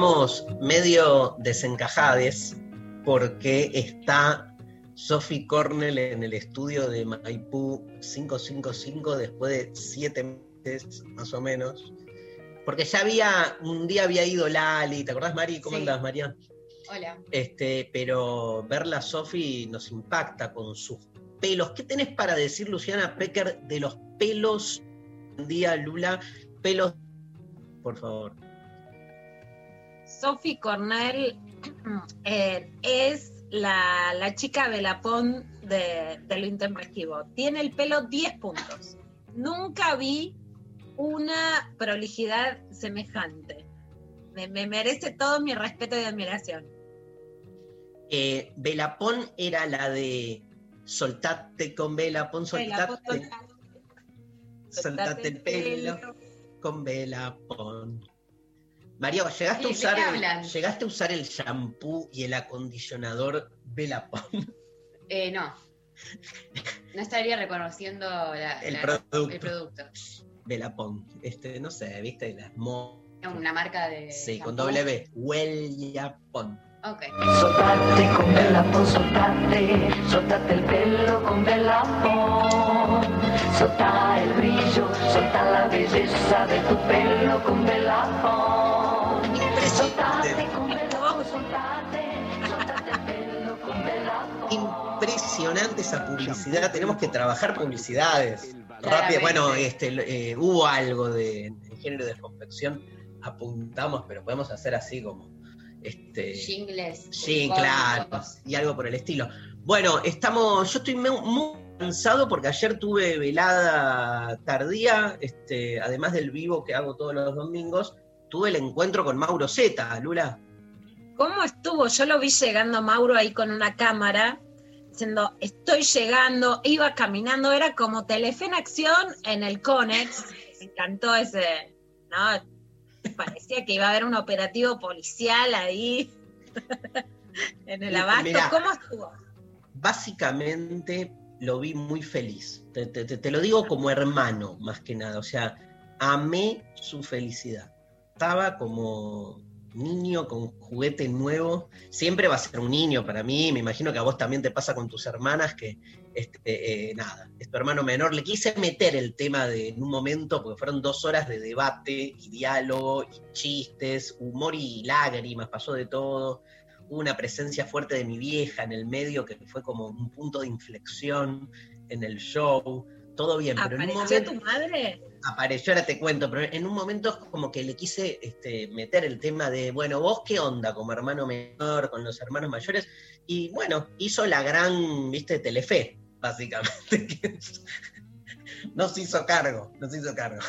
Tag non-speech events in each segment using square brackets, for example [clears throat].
estamos medio desencajades porque está Sophie Cornell en el estudio de Maipú 555 después de siete meses más o menos. Porque ya había, un día había ido Lali, ¿te acordás Mari? ¿Cómo Sí. andás María? Hola. Este, pero verla Sophie nos impacta con sus pelos. ¿Qué tenés para decir, Luciana Pecker, de los pelos un día, Lula? Pelos, por favor. Sophie Cornell [clears throat] eh, es la, la chica de la PON de, de lo intempestivo. Tiene el pelo 10 puntos. Nunca vi una prolijidad semejante. Me, me merece todo mi respeto y admiración. Eh, Belapón era la de soltate con Belapón, soltate, soltate, soltate el pelo con Belapón. Mario, ¿llegaste a, ¿de usar el? ¿llegaste a usar el shampoo y el acondicionador Belapón? Eh, no. No estaría reconociendo la- El la- producto. el producto. Este, no sé, ¿viste? Las mo... Una marca de. Sí, con shampoo. W. Huellapón. Ok. Soltate con velapón, soltate, soltate el pelo con velapón. Solta el brillo, solta la belleza de tu pelo con velapón. Impresionante esa publicidad. Tenemos que trabajar publicidades. Rápido. Claramente. Bueno, este, eh, hubo algo de en género de confección, apuntamos, pero podemos hacer así como. Este, Jingles. Sí, claro, y algo por el estilo. Bueno, estamos, yo estoy mu- muy cansado porque ayer tuve velada tardía, este, además del vivo que hago todos los domingos, tuve el encuentro con Mauro Zeta, Lula. ¿Cómo estuvo? Yo lo vi llegando Mauro ahí con una cámara, diciendo, estoy llegando, iba caminando, era como Telefe en acción en el Conex. Me encantó ese, ¿no? Parecía que iba a haber un operativo policial ahí [laughs] en el abasto. Mirá. ¿Cómo estuvo? Básicamente lo vi muy feliz. Te, te- te- te lo digo como hermano, más que nada. O sea, amé su felicidad. Estaba como niño con juguete nuevo. Siempre va a ser un niño para mí. Me imagino que a vos también te pasa con tus hermanas que, este, eh, nada, es tu hermano menor. Le quise meter el tema de en un momento, porque fueron dos horas de debate y diálogo y chistes, humor y lágrimas, pasó de todo hubo una presencia fuerte de mi vieja en el medio que fue como un punto de inflexión en el show. Todo bien, pero en un ¿Apareció momento tu madre? apareció, ahora te cuento, pero en un momento es como que le quise este, meter el tema de, bueno, vos qué onda como hermano menor, con los hermanos mayores, y bueno, hizo la gran, viste, Telefe, básicamente. [laughs] que es- no se hizo cargo, no se hizo cargo.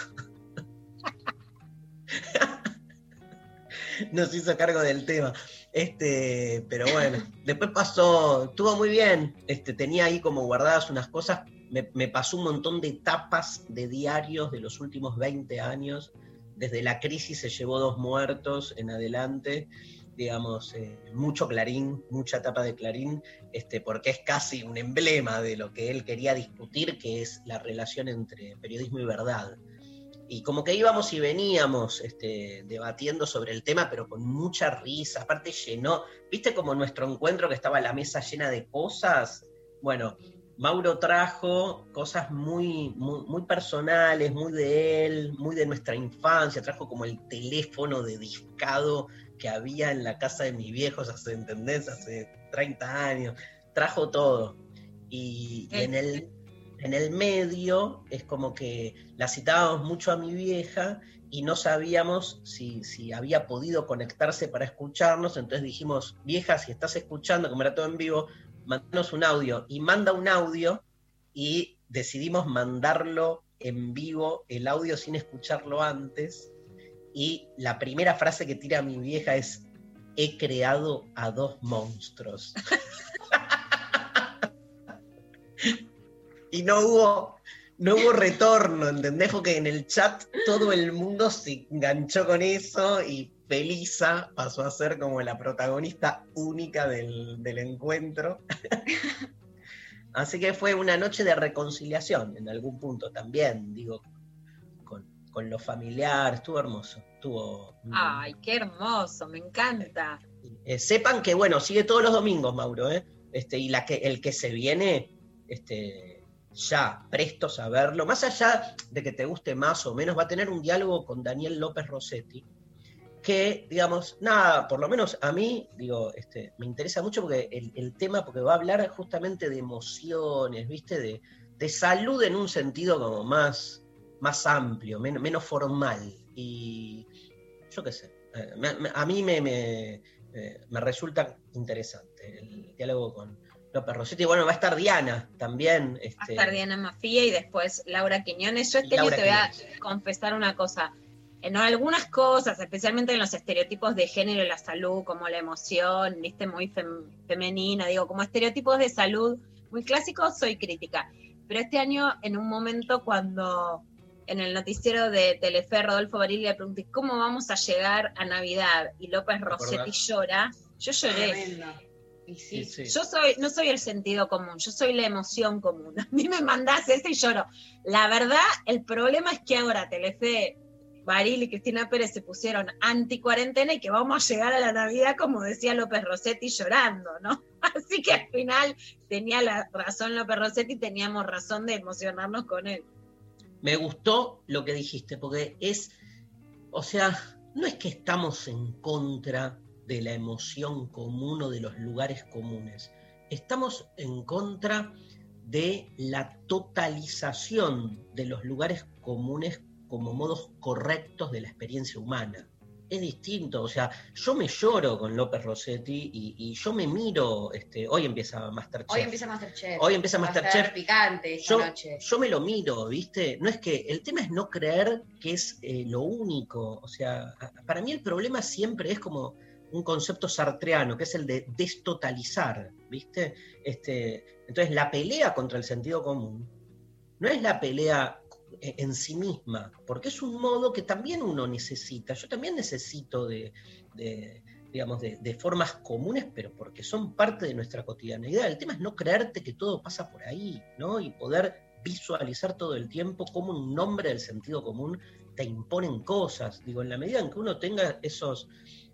[laughs] no se hizo cargo del tema. Este, pero bueno, después pasó, estuvo muy bien. Este, tenía ahí como guardadas unas cosas. Me, pasó un montón de tapas de diarios de los últimos 20 años. Desde la crisis se llevó dos muertos en adelante. Digamos, eh, mucho clarín, mucha tapa de clarín, este, porque es casi un emblema de lo que él quería discutir, que es la relación entre periodismo y verdad y como que íbamos y veníamos este, debatiendo sobre el tema, pero con mucha risa. Aparte llenó, viste como nuestro encuentro que estaba la mesa llena de cosas. Bueno, Mauro trajo cosas muy, muy, personales, muy de él, muy de nuestra infancia. Trajo como el teléfono de discado que había en la casa de mis viejos hace, ¿entendés? Hace 30 años. Trajo todo. Y, y en el en el medio es como que la citábamos mucho a mi vieja y no sabíamos si, si había podido conectarse para escucharnos, entonces dijimos, vieja, si estás escuchando, como era todo en vivo, mandanos un audio. Y manda un audio y decidimos mandarlo en vivo, el audio sin escucharlo antes. Y la primera frase que tira mi vieja es, he creado a dos monstruos. [laughs] y no hubo, no hubo retorno, ¿entendés? Porque en el chat todo el mundo se enganchó con eso y Felisa pasó a ser como la protagonista única del, del encuentro. [laughs] Así que fue una noche de reconciliación en algún punto también, digo, con, con lo familiar, estuvo hermoso, estuvo... Ay, qué hermoso, me encanta. Eh, sepan que, bueno, sigue todos los domingos, Mauro, ¿eh? Este, y la que, el que se viene, este, ya prestos a verlo, más allá de que te guste más o menos, va a tener un diálogo con Daniel López Rossetti, que, digamos, nada, por lo menos a mí, digo, este, me interesa mucho porque el, el tema, porque va a hablar justamente de emociones, ¿viste? De, de salud en un sentido como más, más amplio, menos, menos formal. Y yo qué sé, eh, me- me- a mí me, me, eh, me resulta interesante el diálogo con López Rossetti. Bueno, va a estar Diana también. Va a Este, estar Diana Mafía y después Laura Quiñones. Yo este año te voy a confesar una cosa. En algunas cosas, especialmente en los estereotipos de género y la salud, como la emoción, viste, muy fem- femenina, digo, como estereotipos de salud muy clásicos, soy crítica. Pero este año, en un momento cuando en el noticiero de Telefe, Rodolfo Barili le pregunté, ¿cómo vamos a llegar a Navidad? Y López Rossetti llora. Yo lloré. Tremendo. Y sí. sí, sí. Yo soy, no soy el sentido común, yo soy la emoción común. [laughs] A mí me mandás ese y lloro. La verdad, el problema es que ahora Telefe, Baril y Cristina Pérez se pusieron anti cuarentena y que vamos a llegar a la Navidad, como decía López Rossetti, llorando, ¿no? [laughs] Así que al final tenía la razón López Rossetti y teníamos razón de emocionarnos con él. Me gustó lo que dijiste, porque es, o sea, no es que estamos en contra de la emoción común o de los lugares comunes. Estamos en contra de la totalización de los lugares comunes como modos correctos de la experiencia humana. Es distinto, o sea, yo me lloro con López Rossetti y, y yo me miro, este, hoy empieza Masterchef. Hoy empieza Masterchef. Hoy empieza Masterchef. estar picante esta yo, noche. yo me lo miro, ¿viste? No es que el tema es no creer que es eh, lo único. O sea, para mí el problema siempre es como un concepto sartreano, que es el de destotalizar, ¿viste? Este, entonces, la pelea contra el sentido común no es la pelea en sí misma, porque es un modo que también uno necesita. Yo también necesito de, digamos, de formas comunes, pero porque son parte de nuestra cotidianeidad. El tema es no creerte que todo pasa por ahí, ¿no? Y poder visualizar todo el tiempo cómo un nombre del sentido común te imponen cosas. Digo, en la medida en que uno tenga esos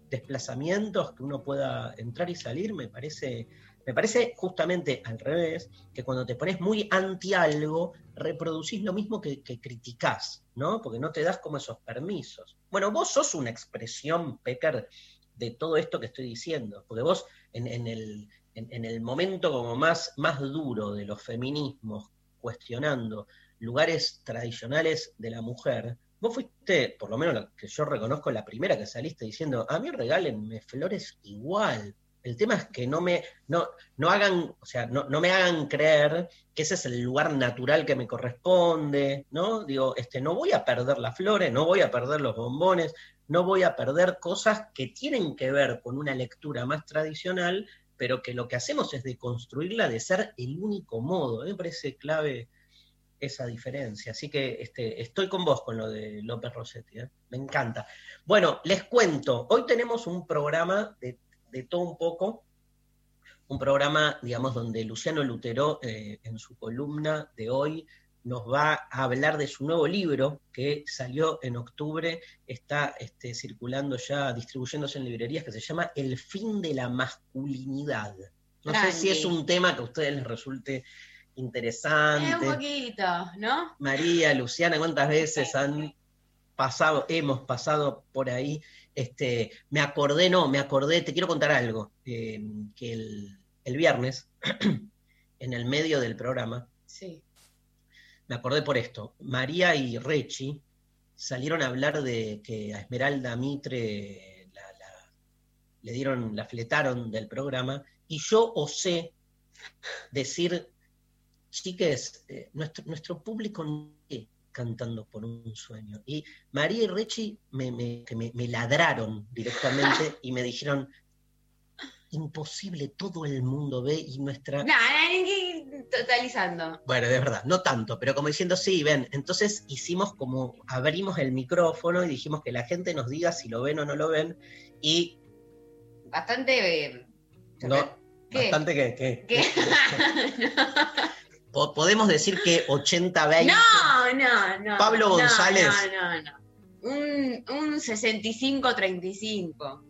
desplazamientos, que uno pueda entrar y salir, me parece, me parece justamente al revés, que cuando te pones muy anti algo, reproducís lo mismo que, que criticás, ¿no? Porque no te das como esos permisos. Bueno, vos sos una expresión, Pecker, de todo esto que estoy diciendo, porque vos en, el, en el momento como más, más duro de los feminismos, cuestionando lugares tradicionales de la mujer, vos fuiste, por lo menos lo que yo reconozco, la primera que saliste diciendo, a mí regálenme flores igual. El tema es que no me, no, no hagan, o sea, no, no me hagan creer que ese es el lugar natural que me corresponde, ¿no? Digo, este, no voy a perder las flores, no voy a perder los bombones, no voy a perder cosas que tienen que ver con una lectura más tradicional, pero que lo que hacemos es deconstruirla de ser el único modo. Me parece clave esa diferencia. Así que este, estoy con vos con lo de López Rossetti. ¿eh? Me encanta. Bueno, les cuento. Hoy tenemos un programa de, de todo un poco. Un programa, digamos, donde Luciano Lutero, eh, en su columna de hoy, nos va a hablar de su nuevo libro que salió en octubre, está este, circulando ya, distribuyéndose en librerías, que se llama El fin de la masculinidad. No sé si es un tema que a ustedes les resulte Eh, interesante. un poquito, ¿no? María, Luciana, ¿cuántas veces han pasado, hemos pasado por ahí? Este, me acordé, no, me acordé, te quiero contar algo, eh, que el, el viernes, [clears throat] en el medio del programa, Sí. me acordé por esto. María y Rechi salieron a hablar de que a Esmeralda Mitre la, la- le dieron, la fletaron del programa, y yo osé decir, chiques, eh, nuestro, nuestro público no cantando por un sueño. Y María y Rechi me, me- me- me ladraron directamente [laughs] y me dijeron, imposible, todo el mundo ve y nuestra... Nah, totalizando. Bueno, de verdad, no tanto, pero como diciendo, sí, ven, entonces hicimos como, abrimos el micrófono y dijimos que la gente nos diga si lo ven o no lo ven, y Bastante. eh, no, ¿Qué? bastante que... que- ¿Qué? [laughs] po- podemos decir que 80-20... no, no, no. Pablo González. No, no, no. Un, un 65-35.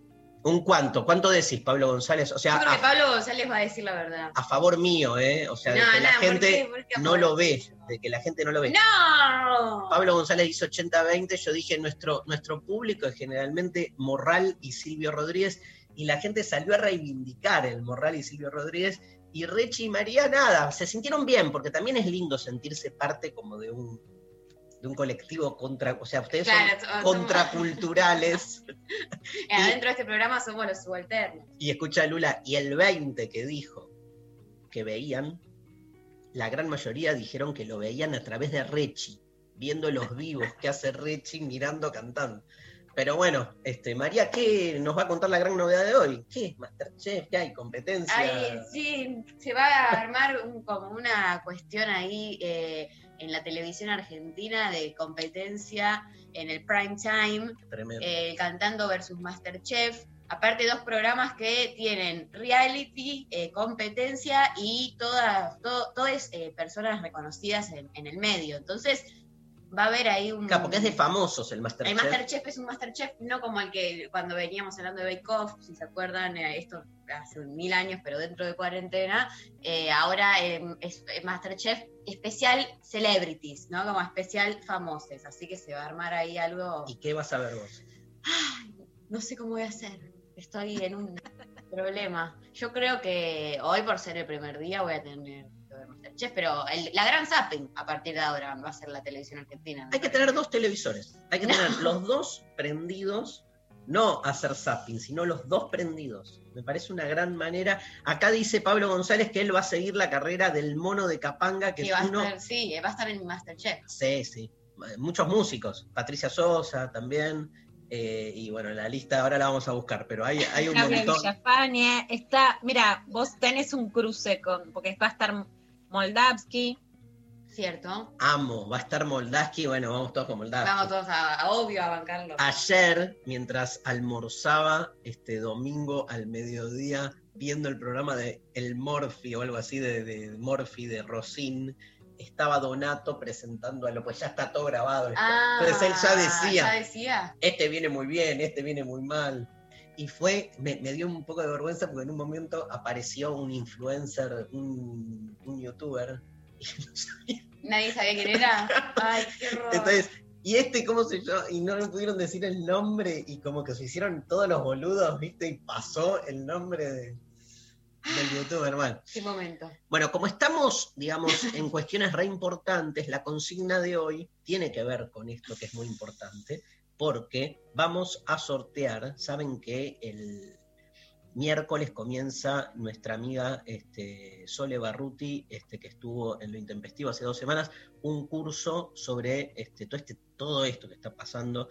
¿Un cuánto? ¿Cuánto decís, Pablo González? O sea, Yo creo que a, Pablo González va a decir la verdad. a favor mío, ¿eh? O sea, de No, que la no, ¿por gente qué? ¿Por qué no lo ve, de que la gente no lo ve. ¡No! Pablo González hizo 80-20, yo dije, nuestro, nuestro público es generalmente Morral y Silvio Rodríguez, y la gente salió a reivindicar el Morral y Silvio Rodríguez, y Rechi y María nada, se sintieron bien, porque también es lindo sentirse parte como de un, de un colectivo contra, o sea, ustedes Claro, son contraculturales, [laughs] Eh, Adentro de este programa somos los subalternos. y escucha Lula, y el 20 que dijo que veían, la gran mayoría dijeron que lo veían a través de Rechi, viendo los vivos que hace Rechi mirando cantando. Pero bueno, este, María, ¿qué nos va a contar la gran novedad de hoy? ¿Qué es Masterchef? ¿Qué hay? ¿Competencia? Ay, sí, se va a armar un- como una cuestión ahí eh, en la televisión argentina de competencia en el prime time, Tremendo. eh, Cantando versus Masterchef. Aparte, dos programas que tienen reality, eh, competencia y todas, todo, todas eh, personas reconocidas en, en el medio. Entonces, va a haber ahí un. Claro, porque es de famosos el Masterchef. El Masterchef es un Masterchef no como el que cuando veníamos hablando de Bake Off, si se acuerdan, eh, esto hace mil años, pero dentro de cuarentena, eh, ahora eh, es es Masterchef especial celebrities, ¿no? Como especial famosos, así que se va a armar ahí algo... ¿Y qué vas a ver vos? Ay, no sé cómo voy a hacer, estoy en un [laughs] problema. Yo creo que hoy por ser el primer día voy a tener ver Masterchef, pero el- la gran zapping a partir de ahora va a ser la televisión argentina. Hay que tener dos televisores. Hay que [laughs] tener los dos prendidos, no hacer zapping, sino los dos prendidos. Me parece una gran manera. Acá dice Pablo González que él va a seguir la carrera del mono de Capanga, que Sí, es va a estar, sí, va a estar en Masterchef. Sí, sí. Muchos músicos. Patricia Sosa también. eh, y bueno, la lista ahora la vamos a buscar, pero hay, hay un Claudia montón. Villafañe, está, mira, vos tenés un cruce con, porque va a estar Moldavsky, ¿Cierto? Amo, va a estar Moldaski, bueno, vamos todos con Moldaski. Vamos todos a, a obvio a bancarlo. Ayer, mientras almorzaba este domingo al mediodía, viendo el programa de El Morphy o algo así de, de Morphy de Rosin, estaba Donato presentando a lo, pues ya está todo grabado. Ah, Entonces él ya decía, Ya decía. este viene muy bien, este viene muy mal. Y fue, me, me dio un poco de vergüenza porque en un momento apareció un influencer, un, un youtuber, y [laughs] no sabía Nadie sabía quién era. Ay, qué horror. entonces, ¿y este cómo se llama? Y no le pudieron decir el nombre y como que se hicieron todos los boludos, ¿viste? Y pasó el nombre de- del youtuber, hermano. Qué momento. Bueno, como estamos, digamos, en cuestiones re importantes, la consigna de hoy tiene que ver con esto que es muy importante, porque vamos a sortear, saben que el miércoles comienza nuestra amiga este, Sole Barruti, este, que estuvo en lo intempestivo hace dos semanas, un curso sobre este, todo, este, todo esto que está pasando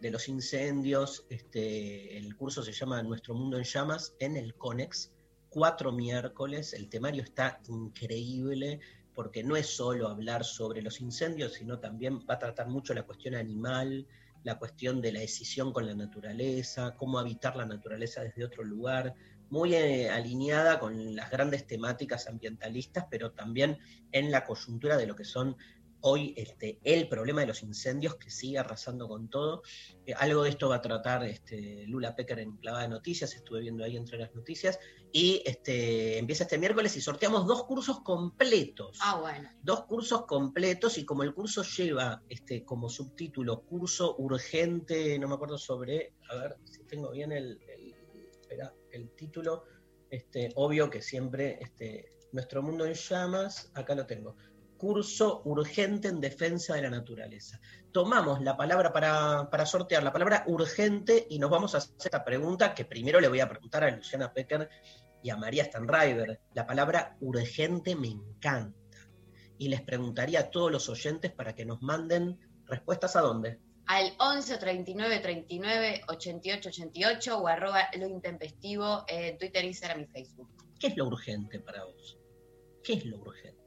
de los incendios. Este, el curso se llama Nuestro Mundo en Llamas en el CONEX, cuatro miércoles. El temario está increíble porque no es solo hablar sobre los incendios, sino también va a tratar mucho la cuestión animal, la cuestión de la decisión con la naturaleza, cómo habitar la naturaleza desde otro lugar, muy eh, alineada con las grandes temáticas ambientalistas, pero también en la coyuntura de lo que son hoy este, el problema de los incendios que sigue arrasando con todo. Eh, algo de esto va a tratar este, Lula Pecker en Clavada de Noticias, estuve viendo ahí entre las noticias, y este, empieza este miércoles y sorteamos dos cursos completos Ah, bueno. dos cursos completos y como el curso lleva este como subtítulo curso urgente, no me acuerdo sobre, a ver si tengo bien el, el- espera, el título, este, obvio que siempre este, nuestro mundo en llamas, acá lo tengo. Curso urgente en defensa de la naturaleza. Tomamos la palabra para, para sortear, la palabra urgente, y nos vamos a hacer esta pregunta que primero le voy a preguntar a Luciana Pecker y a María Stanriver. La palabra urgente me encanta. Y les preguntaría a todos los oyentes para que nos manden respuestas a dónde. Al 11 39 39 88 88 o arroba lo intempestivo en Twitter, Instagram y Facebook. ¿Qué es lo urgente para vos? ¿Qué es lo urgente?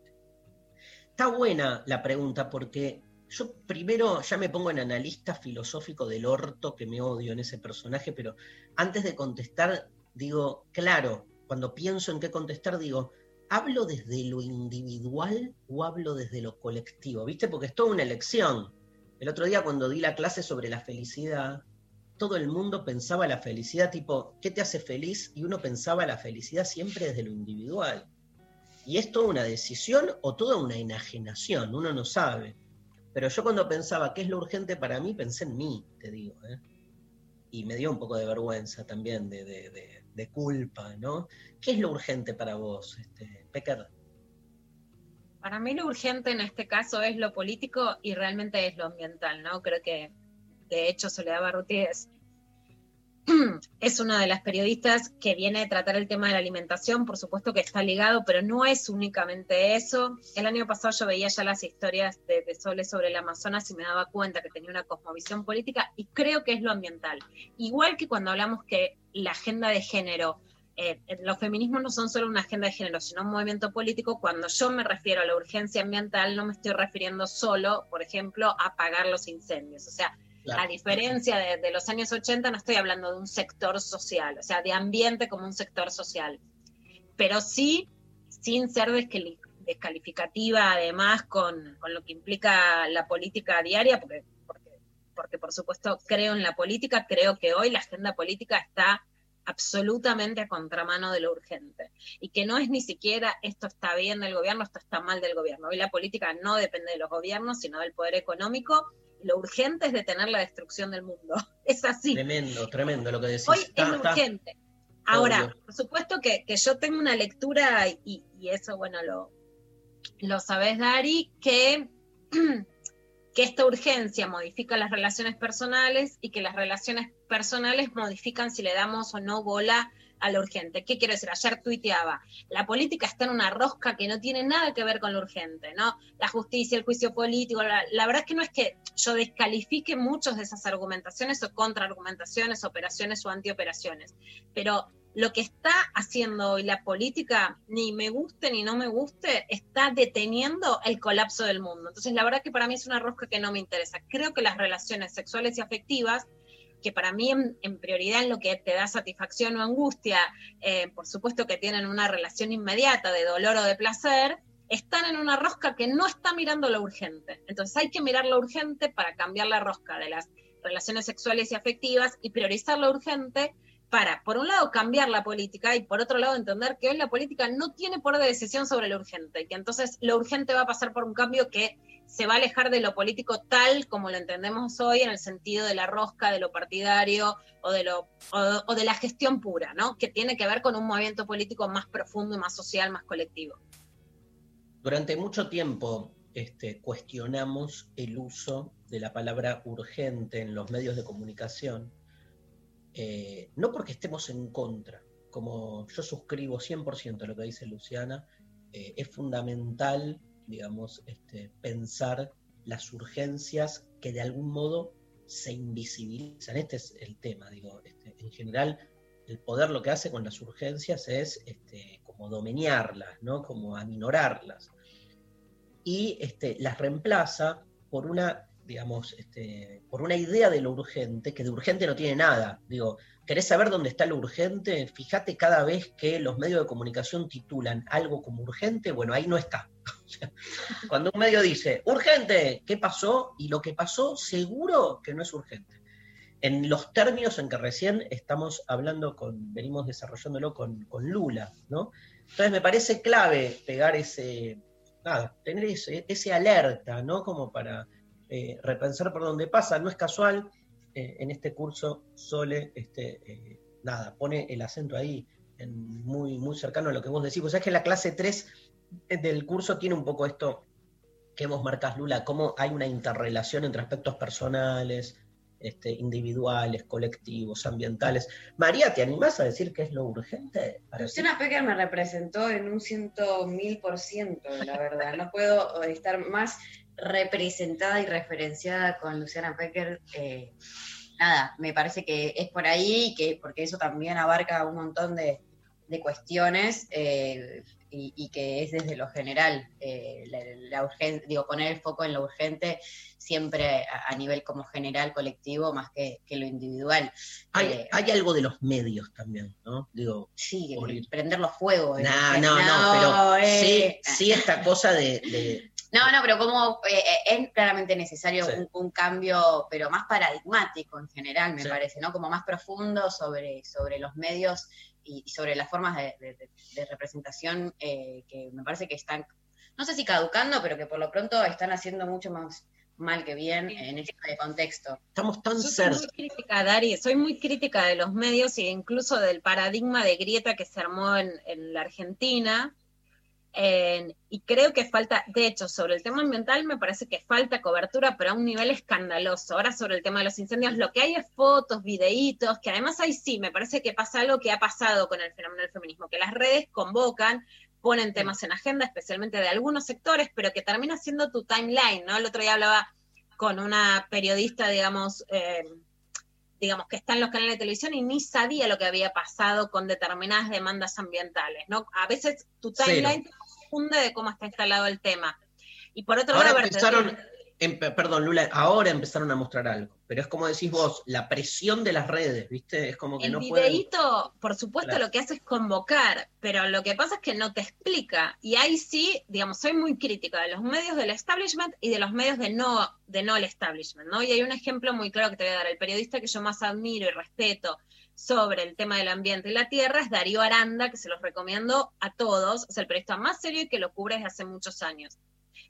Está buena la pregunta porque yo primero ya me pongo en analista filosófico del orto que me odio en ese personaje, pero antes de contestar digo, claro, cuando pienso en qué contestar digo, ¿hablo desde lo individual o hablo desde lo colectivo? ¿Viste? Porque es toda una elección. El otro día cuando di la clase sobre la felicidad, todo el mundo pensaba la felicidad tipo, ¿qué te hace feliz? Y uno pensaba la felicidad siempre desde lo individual. Y es toda una decisión o toda una enajenación, uno no sabe. Pero yo cuando pensaba qué es lo urgente para mí, pensé en mí, te digo. ¿eh? Y me dio un poco de vergüenza también, de, de- de- culpa, ¿no? ¿Qué es lo urgente para vos, este, Pecker? Para mí lo urgente en este caso es lo político y realmente es lo ambiental, ¿no? Creo que, de hecho, Soledad Barruti es, [clears throat] es una de las periodistas que viene a tratar el tema de la alimentación, por supuesto que está ligado, pero no es únicamente eso. El año pasado yo veía ya las historias de, de Sole sobre el Amazonas y me daba cuenta que tenía una cosmovisión política y creo que es lo ambiental. Igual que cuando hablamos que la agenda de género eh, los feminismos no son solo una agenda de género, sino un movimiento político. Cuando yo me refiero a la urgencia ambiental, no me estoy refiriendo solo, por ejemplo, a apagar los incendios. O sea, a diferencia de, de los años 80, no estoy hablando de un sector social, o sea, de ambiente como un sector social. Pero sí, sin ser descali- descalificativa, además, con, con lo que implica la política diaria, porque, porque, porque por supuesto creo en la política, creo que hoy la agenda política está absolutamente a contramano de lo urgente. Y que no es ni siquiera esto está bien del gobierno, esto está mal del gobierno. Hoy la política no depende de los gobiernos, sino del poder económico. Lo urgente es detener la destrucción del mundo. [laughs] Es así. Tremendo, tremendo lo que decís. Hoy Está- es lo está- urgente. Ahora, Obvio. por supuesto que, que yo tengo una lectura, y, y eso, bueno, lo, lo sabes, Dari, que, [clears throat] que esta urgencia modifica las relaciones personales y que las relaciones personales modifican si le damos o no bola a lo urgente. ¿Qué quiero decir? Ayer tuiteaba, la política está en una rosca que no tiene nada que ver con lo urgente, ¿no? La justicia, el juicio político, la, la verdad es que no es que yo descalifique muchas de esas argumentaciones o contraargumentaciones, operaciones o antioperaciones, pero lo que está haciendo hoy la política, ni me guste ni no me guste, está deteniendo el colapso del mundo. Entonces, la verdad que para mí es una rosca que no me interesa. Creo que las relaciones sexuales y afectivas, que para mí en, prioridad en lo que te da satisfacción o angustia, eh, por supuesto que tienen una relación inmediata de dolor o de placer, están en una rosca que no está mirando lo urgente. Entonces hay que mirar lo urgente para cambiar la rosca de las relaciones sexuales y afectivas y priorizar lo urgente para, por un lado, cambiar la política y por otro lado, entender que hoy la política no tiene poder de decisión sobre lo urgente y que entonces lo urgente va a pasar por un cambio que se va a alejar de lo político tal como lo entendemos hoy en el sentido de la rosca, de lo partidario o de, lo, o, de la gestión pura, ¿no? Que tiene que ver con un movimiento político más profundo y más social, más colectivo. Durante mucho tiempo este, cuestionamos el uso de la palabra urgente en los medios de comunicación, eh, no porque estemos en contra, como yo suscribo 100% a lo que dice Luciana, eh, es fundamental, digamos, este, pensar las urgencias que de algún modo se invisibilizan. Este es el tema, digo, este, en general el poder lo que hace con las urgencias es este, como domeñarlas, ¿no? como aminorarlas. Y este, las reemplaza por una, digamos, por una idea de lo urgente, que de urgente no tiene nada. Digo, ¿querés saber dónde está lo urgente? Fíjate cada vez que los medios de comunicación titulan algo como urgente, bueno, ahí no está. [laughs] Cuando un medio dice, urgente, ¿qué pasó? Y lo que pasó seguro que no es urgente en los términos en que recién estamos hablando con, venimos desarrollándolo con, Lula, ¿no? Entonces me parece clave pegar ese, nada, tener ese, ese alerta, ¿no? Como para eh, repensar por dónde pasa. No es casual, eh, en este curso Sole, este, eh, nada, pone el acento ahí, muy, muy cercano a lo que vos decís. Pues es que la clase 3 del curso tiene un poco esto que vos marcas, Lula, cómo hay una interrelación entre aspectos personales, este, individuales, colectivos, ambientales. María, ¿te animás a decir qué es lo urgente? Luciana Pecker me representó en un ciento mil por ciento, la verdad. No puedo estar más representada y referenciada con Luciana Pecker. eh, nada, me parece que es por ahí, que, porque eso también abarca un montón de, de cuestiones eh, y, y que es desde lo general. eh, la, la urgen- digo, poner el foco en lo urgente siempre a, a nivel como general, colectivo, más que, que lo individual. Hay, Eh, hay algo de los medios también, ¿no? Digo, Sí, prender los fuegos. no, eh, no, no, pero eh, sí, sí esta cosa de, de- [laughs] No, no, pero como eh, eh, es claramente necesario Sí. un, un cambio, pero más paradigmático en general, me Sí. parece, ¿no? Como más profundo sobre, sobre los medios y, y sobre las formas de, de- representación eh, que me parece que están, no sé si caducando, pero que por lo pronto están haciendo mucho más mal que bien en este contexto. estamos tan Yo soy cerca. muy crítica, Dari, soy muy crítica de los medios e incluso del paradigma de grieta que se armó en, en la Argentina. Y creo que falta, de hecho, sobre el tema ambiental me parece que falta cobertura, pero a un nivel escandaloso. Ahora sobre el tema de los incendios, lo que hay es fotos, videitos, que además ahí sí, me parece que pasa algo que ha pasado con el fenómeno del feminismo, que las redes convocan, ponen temas en agenda, especialmente de algunos sectores, pero que termina siendo tu timeline, ¿no? El otro día hablaba con una periodista, digamos, eh, digamos, que está en los canales de televisión y ni sabía lo que había pasado con determinadas demandas ambientales, ¿no? A veces tu Cero. timeline te confunde de cómo está instalado el tema. Y por otro Ahora lado, a ver, te empezaron, empe- perdón, Lula, ahora empezaron a mostrar algo, pero es como decís vos, la presión de las redes, ¿viste? Es como que el no pueden... videíto, por supuesto, Claro. lo que hace es convocar, pero lo que pasa es que no te explica. Y ahí sí, digamos, soy muy crítica de los medios del establishment y de los medios de no, de no el establishment, ¿no? Y hay un ejemplo muy claro que te voy a dar. El periodista que yo más admiro y respeto sobre el tema del ambiente y la tierra es Darío Aranda, que se los recomiendo a todos. Es el periodista más serio y que lo cubre desde hace muchos años.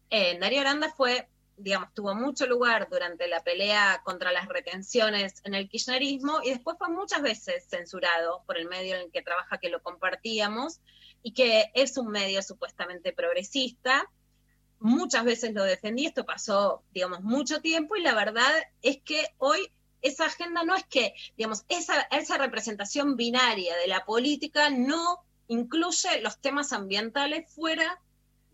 Eh, Darío Aranda fue digamos, tuvo mucho lugar durante la pelea contra las retenciones en el kirchnerismo y después fue muchas veces censurado por el medio en el que trabaja, que lo compartíamos, y que es un medio supuestamente progresista. Muchas veces lo defendí, esto pasó, digamos, mucho tiempo y la verdad es que hoy esa agenda no es que, digamos, esa, esa representación binaria de la política no incluye los temas ambientales fuera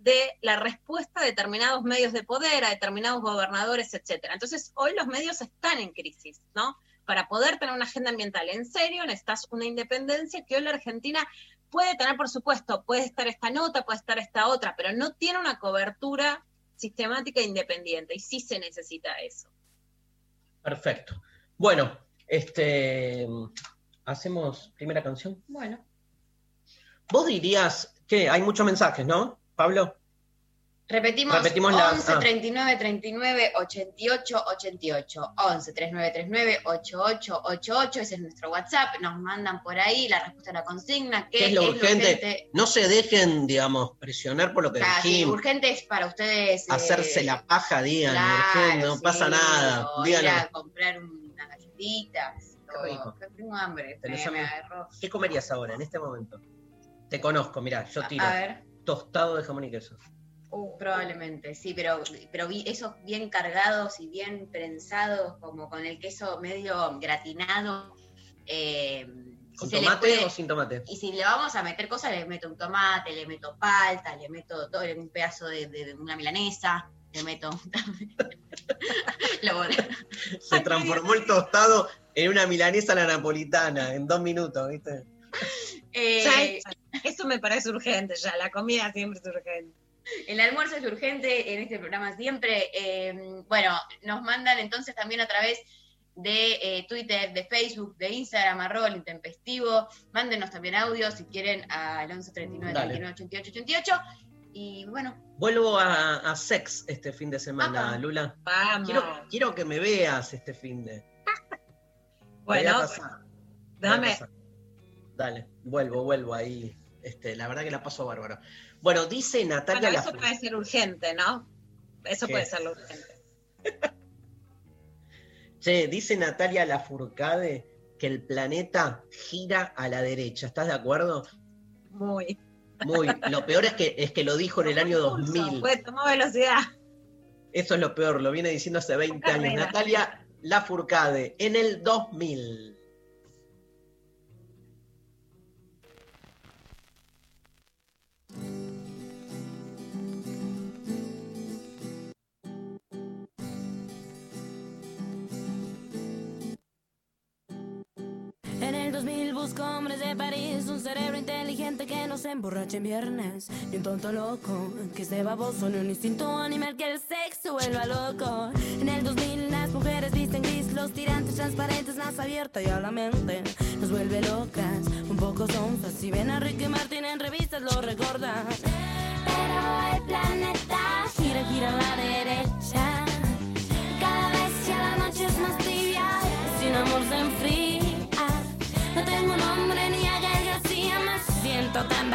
de la respuesta a determinados medios de poder, a determinados gobernadores, etcétera. Entonces, hoy los medios están en crisis, ¿no? Para poder tener una agenda ambiental en serio, necesitas una independencia que hoy la Argentina puede tener, por supuesto, puede estar esta nota, puede estar esta otra, pero no tiene una cobertura sistemática e independiente, y sí se necesita eso. Perfecto. Bueno, este hacemos primera canción. Bueno. Vos dirías que hay muchos mensajes, ¿no, Pablo? Repetimos, Repetimos la- 11 ah. 39 39 88 88 11 39 39 88 88 ese es nuestro WhatsApp, nos mandan por ahí la respuesta a la consigna, ¿qué, ¿Qué es lo urgente? No se dejen, digamos, presionar por lo que Claro, dijimos. urgente es para ustedes eh, Hacerse la paja, digan, claro, urgente, no sí, pasa nada. o ir Díganos, a comprar unas galletitas Qué rico. tengo hambre, me, me agarró. ¿qué comerías ahora, en este momento? Te conozco, mirá, yo tiro. A ver, Tostado de jamón y queso. probablemente, sí, pero, pero vi esos bien cargados y bien prensados, como con el queso medio gratinado. eh, ¿Con si tomate puede- o sin tomate? Y si le vamos a meter cosas, le meto un tomate, le meto palta, le meto todo, un pedazo de, de- de una milanesa, le meto. [laughs] Lo- Se transformó el tostado en una milanesa a la napolitana en dos minutos, ¿viste? Eh, Ya, eso me parece urgente ya, la comida siempre es urgente. el almuerzo es urgente en este programa siempre. Eh, bueno, nos mandan entonces también a través de eh, Twitter, de Facebook, de Instagram, arroba el intempestivo. Mándenos también audio si quieren al 11 39 Dale. 39 88 88. Y bueno, Vuelvo a, a Sex este fin de semana. Lula. Vamos. Quiero, quiero que me veas este fin de. [laughs] Bueno, pasar, voy a dame, pasar. Dale, vuelvo, vuelvo ahí. Este, la verdad que la paso bárbaro. Bueno, dice Natalia bueno, eso Lafru- puede ser urgente, ¿no? Eso ¿Qué? puede ser lo urgente. [laughs] Che, dice Natalia Lafourcade que el planeta gira a la derecha. ¿Estás de acuerdo? Muy. Muy. Lo peor es que, es que lo dijo en el año 2000. Pues tomó velocidad. Eso es lo peor, lo viene diciendo hace 20 años. Natalia Lafourcade, en el 2000. 2000 busco hombres de París, un cerebro inteligente que no se emborrache en viernes, y un tonto loco que esté baboso, ni un instinto animal que el sexo vuelva loco. En el 2000 las mujeres visten gris, los tirantes transparentes, más abierta y a la mente nos vuelve locas, un poco sonzas. Si ven a Ricky Martin en revistas lo recordan. Pero el planeta gira, gira a la derecha. Cada vez ya la noche es más tibia, sin amor se enfría.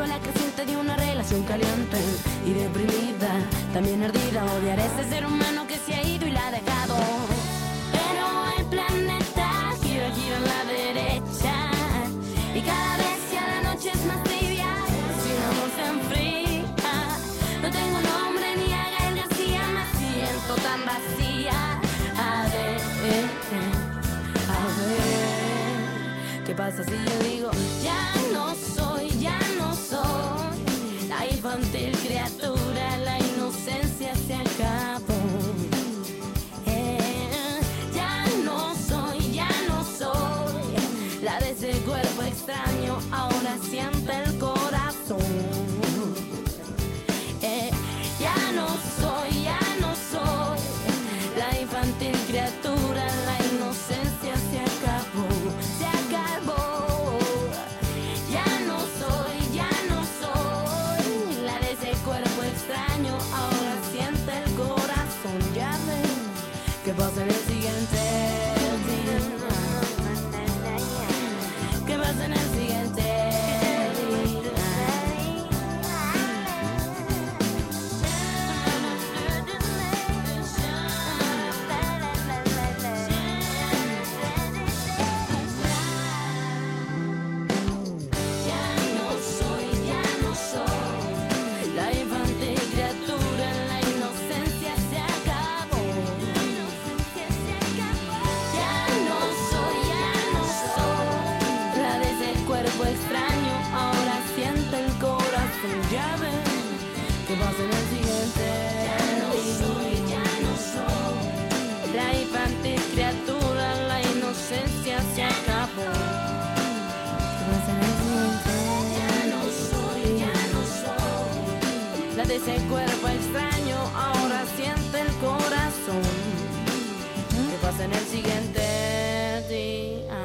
una célula creciente de una relación caliente y deprimida, también ardida. Odiar a ese ser humano que se ha ido y la ha dejado. Pero el planeta gira, gira a la derecha y cada vez ya la noche es más tibia, sin amor se enfría. No tengo nombre ni a Gael García, me siento tan vacía. A ver, a ver, ¿qué pasa si yo digo siguiente día?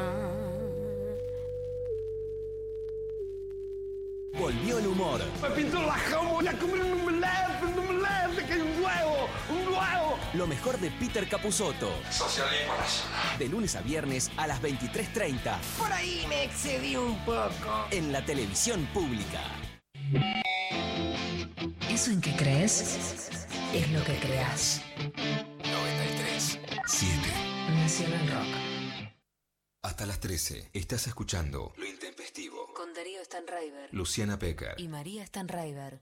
Volvió el humor. Me pintó la jamo, la comí un omelette, un omelette, que hay un huevo, un huevo. Lo mejor de Peter Capusotto. Socialismo nacional. De lunes a viernes a las 23.30 Por ahí me excedí un poco. en la televisión pública. Eso en que crees es lo que creas. 93 7 Nacional Rock. Hasta las 13 estás escuchando Lo Intempestivo. Con Darío Stanraiver Luciana Pecker. y María Stanraiver.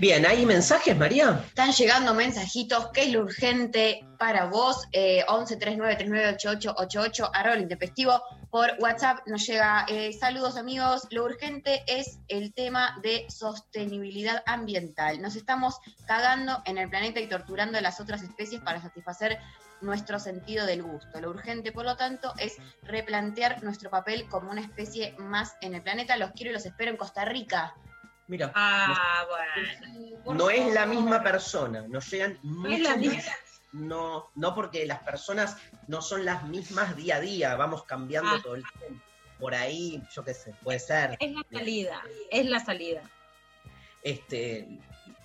Bien, ¿hay mensajes, María? Están llegando mensajitos, ¿qué es lo urgente para vos? Eh, 11 39 39 88 88, arroba el intempestivo. Por WhatsApp nos llega, eh, saludos amigos, lo urgente es el tema de sostenibilidad ambiental. Nos estamos cagando en el planeta y torturando a las otras especies para satisfacer nuestro sentido del gusto. Lo urgente, por lo tanto, es replantear nuestro papel como una especie más en el planeta. Los quiero y los espero en Costa Rica. Mira, Ah, bueno. Por no es la misma persona, nos llegan es muchos la misma. mensajes. No, no porque las personas no son las mismas día a día, vamos cambiando Ah. todo el tiempo. Por ahí, yo qué sé, puede ser. Es la salida, es la salida. Este,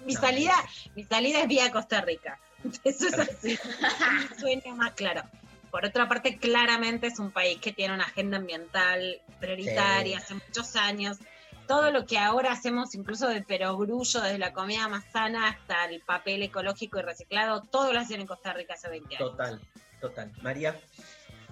Mi No, salida, mi salida es vía Costa Rica. [laughs] Eso es así. [laughs] Sueño más claro. Por otra parte, claramente es un país que tiene una agenda ambiental prioritaria Sí. hace muchos años. Todo lo que ahora hacemos, incluso de perogrullo, desde la comida más sana hasta el papel ecológico y reciclado, todo lo hacían en Costa Rica hace 20 años. Total, total. María,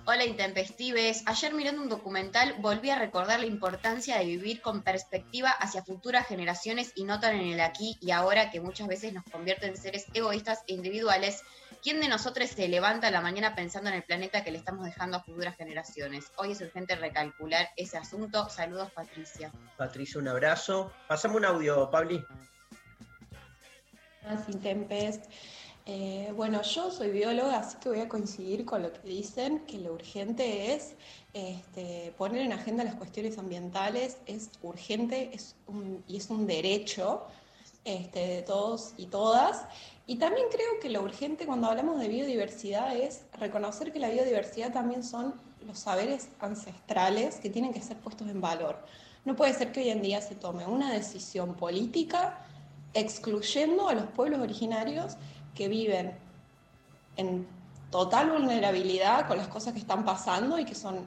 Hola Intempestives, ayer mirando un documental volví a recordar la importancia de vivir con perspectiva hacia futuras generaciones y no tan en el aquí y ahora que muchas veces nos convierte en seres egoístas e individuales. ¿Quién de nosotros se levanta a la mañana pensando en el planeta que le estamos dejando a futuras generaciones? Hoy es urgente recalcular ese asunto. Saludos Patricia. Patricia, un abrazo. Pasame un audio, Pabli. Sin Tempest. Eh, bueno, yo soy bióloga, así que voy a coincidir con lo que dicen, que lo urgente es este, poner en agenda las cuestiones ambientales, es urgente es un- y es un derecho este, de todos y todas. Y también creo que lo urgente cuando hablamos de biodiversidad es reconocer que la biodiversidad también son los saberes ancestrales que tienen que ser puestos en valor. No puede ser que hoy en día se tome una decisión política excluyendo a los pueblos originarios que viven en total vulnerabilidad con las cosas que están pasando y que son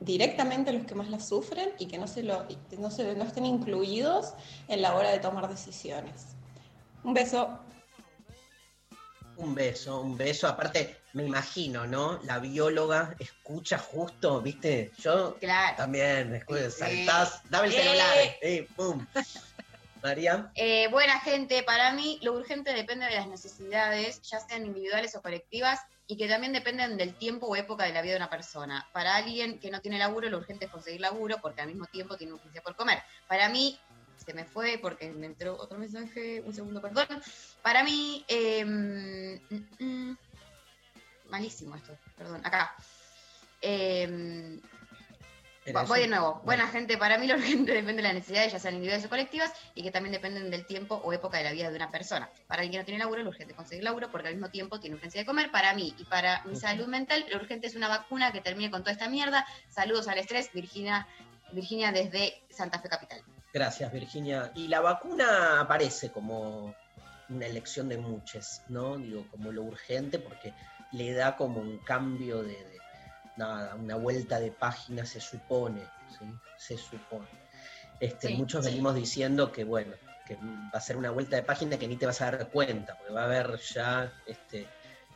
directamente los que más las sufren y que no, se lo, no, se, no estén incluidos en la hora de tomar decisiones. Un beso. Un beso, un beso. Aparte, me imagino, ¿no? La bióloga escucha justo, ¿viste? Yo Claro. también, escucha, Sí. saltás, dame el Eh. celular, eh, pum. [laughs] María, Eh, buena gente, para mí lo urgente depende de las necesidades, ya sean individuales o colectivas, y que también dependen del tiempo o época de la vida de una persona. Para alguien que no tiene laburo, lo urgente es conseguir laburo porque al mismo tiempo tiene urgencia por comer. Para mí, se me fue porque me entró otro mensaje, un segundo, perdón. Para mí, eh, mm, mm, malísimo esto, perdón, acá. Eh, ¿era Voy de nuevo. Buena gente, para mí lo urgente [laughs] depende de las necesidades, ya sean individuales o colectivas, y que también dependen del tiempo o época de la vida de una persona. Para alguien que no tiene laburo, lo urgente es conseguir laburo porque al mismo tiempo tiene urgencia de comer. Para mí y para mi salud mental, lo urgente es una vacuna que termine con toda esta mierda. Saludos al estrés, Virginia, Virginia desde Santa Fe Capital. Gracias, Virginia. Y la vacuna aparece como una elección de muchos, ¿no? Digo, como lo urgente, porque le da como un cambio de, de- nada, una vuelta de página, se supone, ¿sí? Se supone. Este, Sí, muchos sí. venimos diciendo que, bueno, que va a ser una vuelta de página que ni te vas a dar cuenta, porque va a haber ya, este,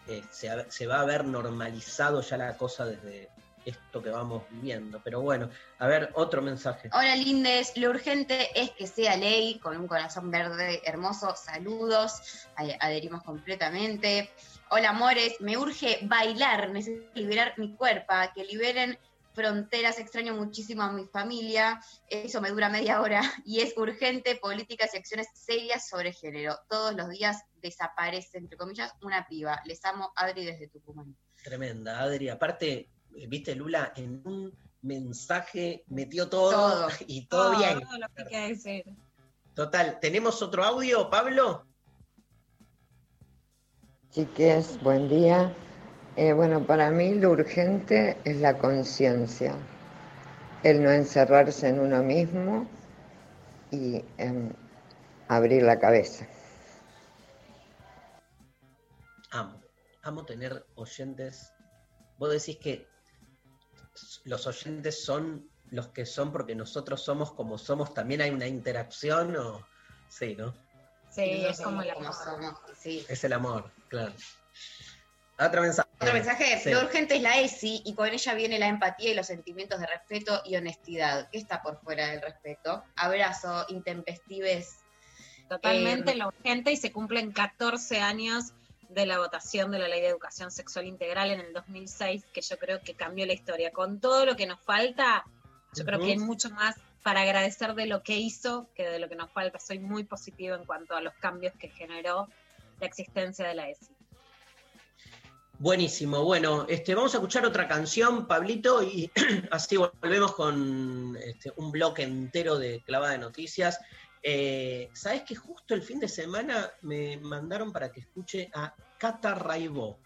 eh, se, se va a haber normalizado ya la cosa desde esto que vamos viviendo. Pero bueno, a ver, otro mensaje. Hola Lindes, lo urgente es que sea ley, con un corazón verde hermoso, saludos, Ad- adherimos completamente. Hola amores, me urge bailar, necesito liberar mi cuerpo, que liberen fronteras, extraño muchísimo a mi familia, eso me dura media hora [laughs] y es urgente políticas y acciones serias sobre género. Todos los días desaparece, entre comillas, una piba. Les amo, Adri desde Tucumán. Tremenda, Adri. Aparte, viste, Lula, en un mensaje metió todo, Todo. [laughs] y todo bien. Todo lo que hay que decir. Total, ¿tenemos otro audio, Pablo? Chiques, buen día. Eh, bueno, para mí lo urgente es la conciencia, el no encerrarse en uno mismo y em, abrir la cabeza. Amo, amo tener oyentes. Vos decís que los oyentes son los que son porque nosotros somos como somos, también hay una interacción o... Sí, ¿no? Sí, es como la como somos, sí. Es el amor, claro. Otro mensaje. Otro mensaje, Sí. lo urgente es la ESI y con ella viene la empatía y los sentimientos de respeto y honestidad. ¿Qué está por fuera del respeto? Abrazo, intempestives. Totalmente Eh, lo urgente y se cumplen 14 años de la votación de la Ley de Educación Sexual Integral en el 2006, que yo creo que cambió la historia. Con todo lo que nos falta, yo creo que hay mucho más para agradecer de lo que hizo que de lo que nos falta. Soy muy positiva en cuanto a los cambios que generó la existencia de la ESI. Buenísimo, bueno, este, vamos a escuchar otra canción, Pablito, y [clears throat] así volvemos con este, un bloque entero de clavada de noticias. Eh, ¿Sabes que justo el fin de semana me mandaron para que escuche a Cata Raibó?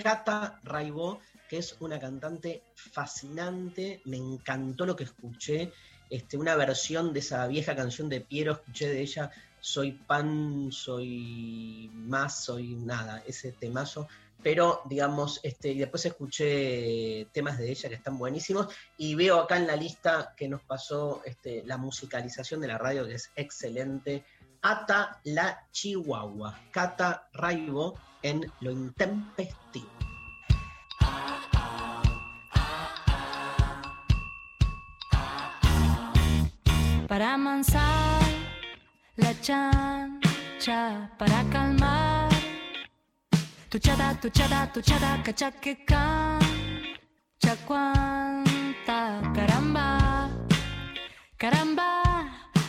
Cata Raibó, que es una cantante fascinante, me encantó lo que escuché, este, una versión de esa vieja canción de Piero, escuché de ella soy pan, soy más, soy nada, ese temazo. Pero, digamos, este, y después escuché temas de ella que están buenísimos. Y veo acá en la lista que nos pasó este, la musicalización de la radio, que es excelente. Ata la Chihuahua, Cata Raibo en Lo Intempestivo. para amansar la chancha, para calmar tu chata, tu chata, tu chata, cachaque cancha cuanta, caramba, caramba,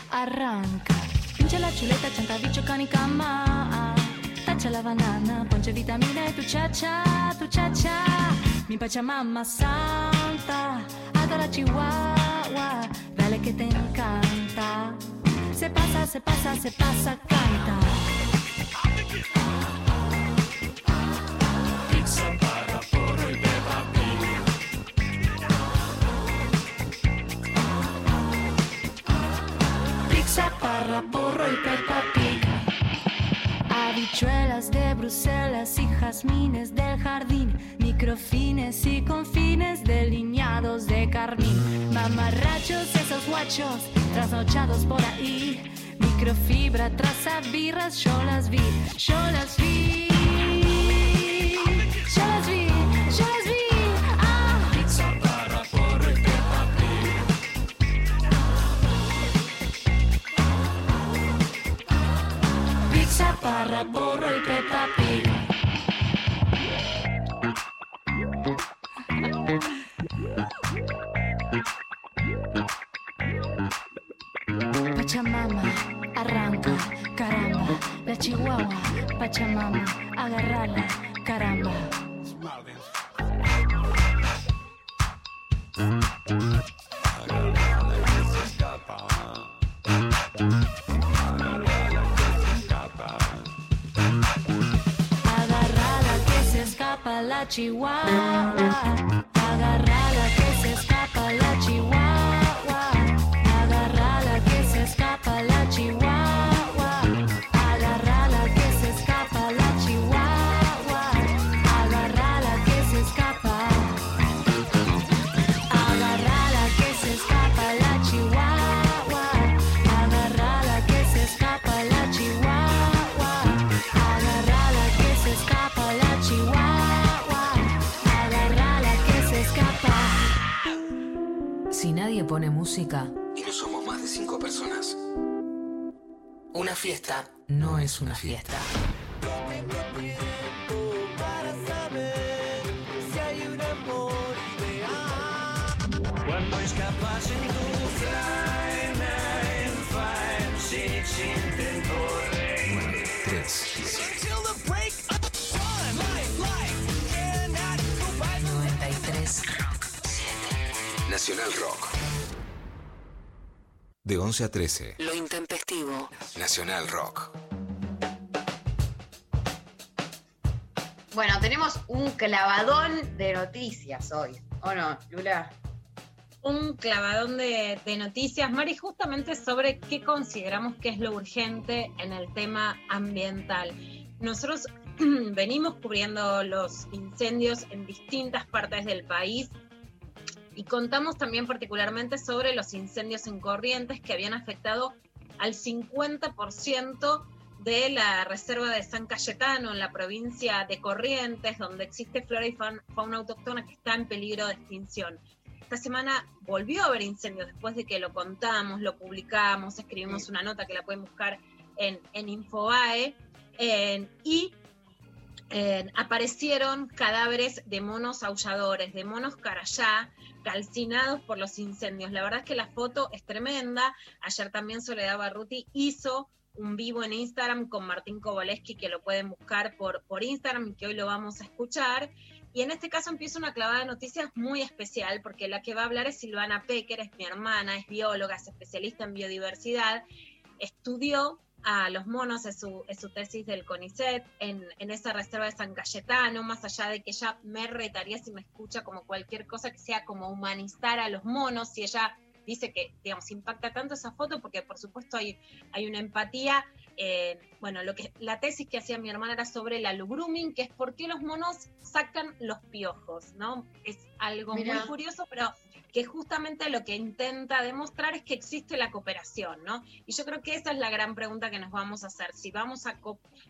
arranca. Pincha la chuleta, chanta, bicho, canicama. Tacha la banana, ponche vitamina y tu chacha, tu chacha. Mi pachamama santa, hasta la chihuahua, dale que te encanta. Se pasa, se pasa, se pasa, canta. Porro y. Habichuelas de Bruselas y jazmines del jardín, microfines y confines delineados de carmín. Mamarrachos, esos guachos, trasnochados por ahí. Microfibra, birras, yo las vi, yo las vi. Pizza para porro y Pig. Pachamama, arranca, caramba. La chihuahua, Pachamama, agarrala, caramba. Escapa la fiesta no es una fiesta. si hay un amor ideal. Cuando escapas en tu flying fine, sin, sin temporé. 3, Till the break of dawn, life, life, cannot go by the 93. Nacional Rock. De 11 a 13, Lo intempestivo. Nacional Rock. Bueno, tenemos un clavadón de noticias hoy, ¿o no, Lula? un clavadón de, de noticias, Mari, justamente sobre qué consideramos que es lo urgente en el tema ambiental. Nosotros [clears throat] venimos cubriendo los incendios en distintas partes del país y contamos también particularmente sobre los incendios en Corrientes que habían afectado al 50% de la reserva de San Cayetano en la provincia de Corrientes, donde existe flora y faun- fauna autóctona que está en peligro de extinción. Esta semana volvió a haber incendios después de que lo contamos, lo publicamos, escribimos una nota que la pueden buscar en, en Infobae en- y eh, aparecieron cadáveres de monos aulladores, de monos carayá, calcinados por los incendios. La verdad es que la foto es tremenda. Ayer también Soledad Barruti hizo un vivo en Instagram con Martín Koboleski, que lo pueden buscar por, por Instagram y que hoy lo vamos a escuchar. Y en este caso empieza una clavada de noticias muy especial, porque la que va a hablar es Silvana Pecker, es mi hermana, es bióloga, es especialista en biodiversidad, estudió a los monos, es su, es su tesis del CONICET, en, en esa reserva de San Cayetano, más allá de que ella me retaría si me escucha como cualquier cosa que sea como humanizar a los monos, si ella dice que, digamos, impacta tanto esa foto porque por supuesto hay, hay una empatía. eh, bueno, lo que la tesis que hacía mi hermana era sobre la grooming, que es por qué los monos sacan los piojos, ¿no? Es algo Mirá. muy curioso, pero que justamente lo que intenta demostrar es que existe la cooperación, ¿no? Y yo creo que esa es la gran pregunta que nos vamos a hacer. Si vamos a,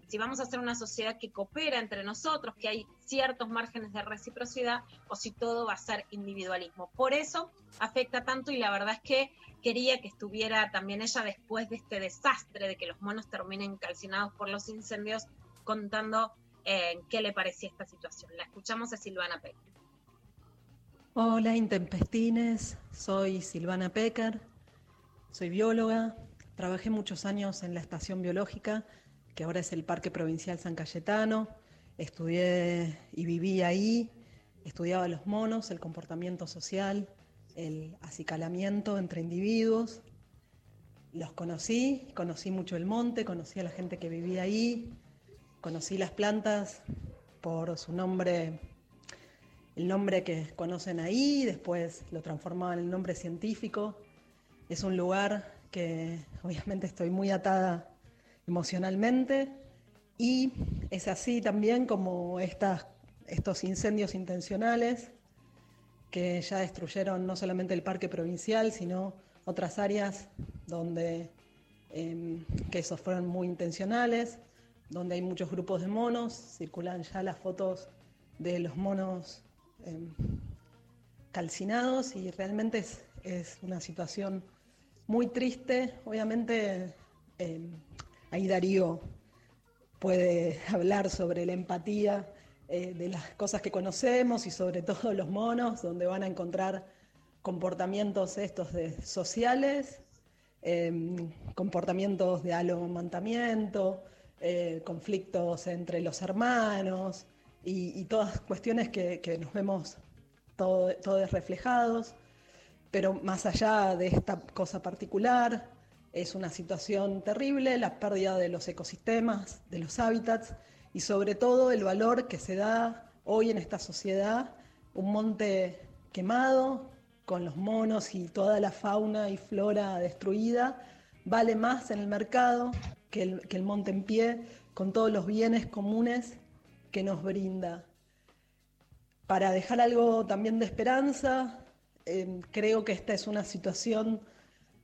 si vamos a hacer una sociedad que coopera entre nosotros, que hay ciertos márgenes de reciprocidad, o si todo va a ser individualismo. Por eso afecta tanto y la verdad es que quería que estuviera también ella después de este desastre de que los monos terminen calcinados por los incendios, contando eh, qué le parecía esta situación. La escuchamos a Silvana Peck. Hola, intempestines. Soy Silvana Pecker. Soy bióloga. Trabajé muchos años en la estación biológica, que ahora es el Parque Provincial San Cayetano. Estudié y viví ahí. Estudiaba los monos, el comportamiento social, el acicalamiento entre individuos. Los conocí, conocí mucho el monte, conocí a la gente que vivía ahí, conocí las plantas por su nombre el nombre que conocen ahí, después lo transformaban en el nombre científico. Es un lugar que obviamente estoy muy atada emocionalmente y es así también como estas, estos incendios intencionales que ya destruyeron no solamente el parque provincial, sino otras áreas donde em, que esos fueron muy intencionales, donde hay muchos grupos de monos, circulan ya las fotos de los monos em, calcinados y realmente es, es una situación muy triste. Obviamente em, ahí Darío puede [laughs] hablar sobre la empatía eh, de las cosas que conocemos y sobre [laughs] todo los monos, donde van a encontrar comportamientos estos de sociales, em, comportamientos de alomantamiento, eh, conflictos entre los hermanos y, y todas cuestiones que, nos vemos todo- todos reflejados. Pero más allá de esta cosa particular, es una situación terrible, la pérdida de los ecosistemas, de los hábitats y sobre todo el valor que se da hoy en esta sociedad, un monte quemado con los monos y toda la fauna y flora destruida, vale más en el mercado que el, que el monte en pie, con todos los bienes comunes que nos brinda. Para dejar algo también de esperanza, eh, creo que esta es una situación,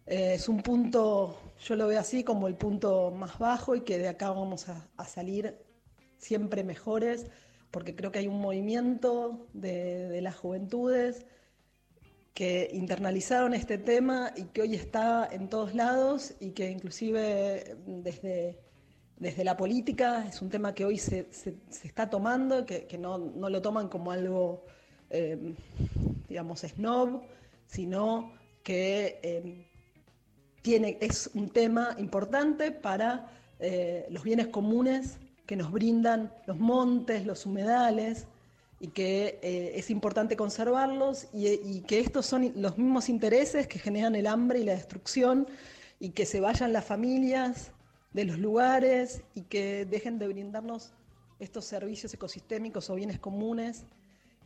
eh, es un punto, yo lo veo así como el punto más bajo y que de acá vamos a, a salir siempre mejores, porque creo que hay un movimiento de, de las juventudes que internalizaron este tema y que hoy está en todos lados y que inclusive desde, desde la política es un tema que hoy se, se- está tomando, que, que no, no lo toman como algo, eh, digamos, snob, sino que eh, tiene, es un tema importante para eh, los bienes comunes que nos brindan los montes, los humedales, y que eh, es importante conservarlos y, y que estos son los mismos intereses que generan el hambre y la destrucción y que se vayan las familias de los lugares y que dejen de brindarnos estos servicios ecosistémicos o bienes comunes.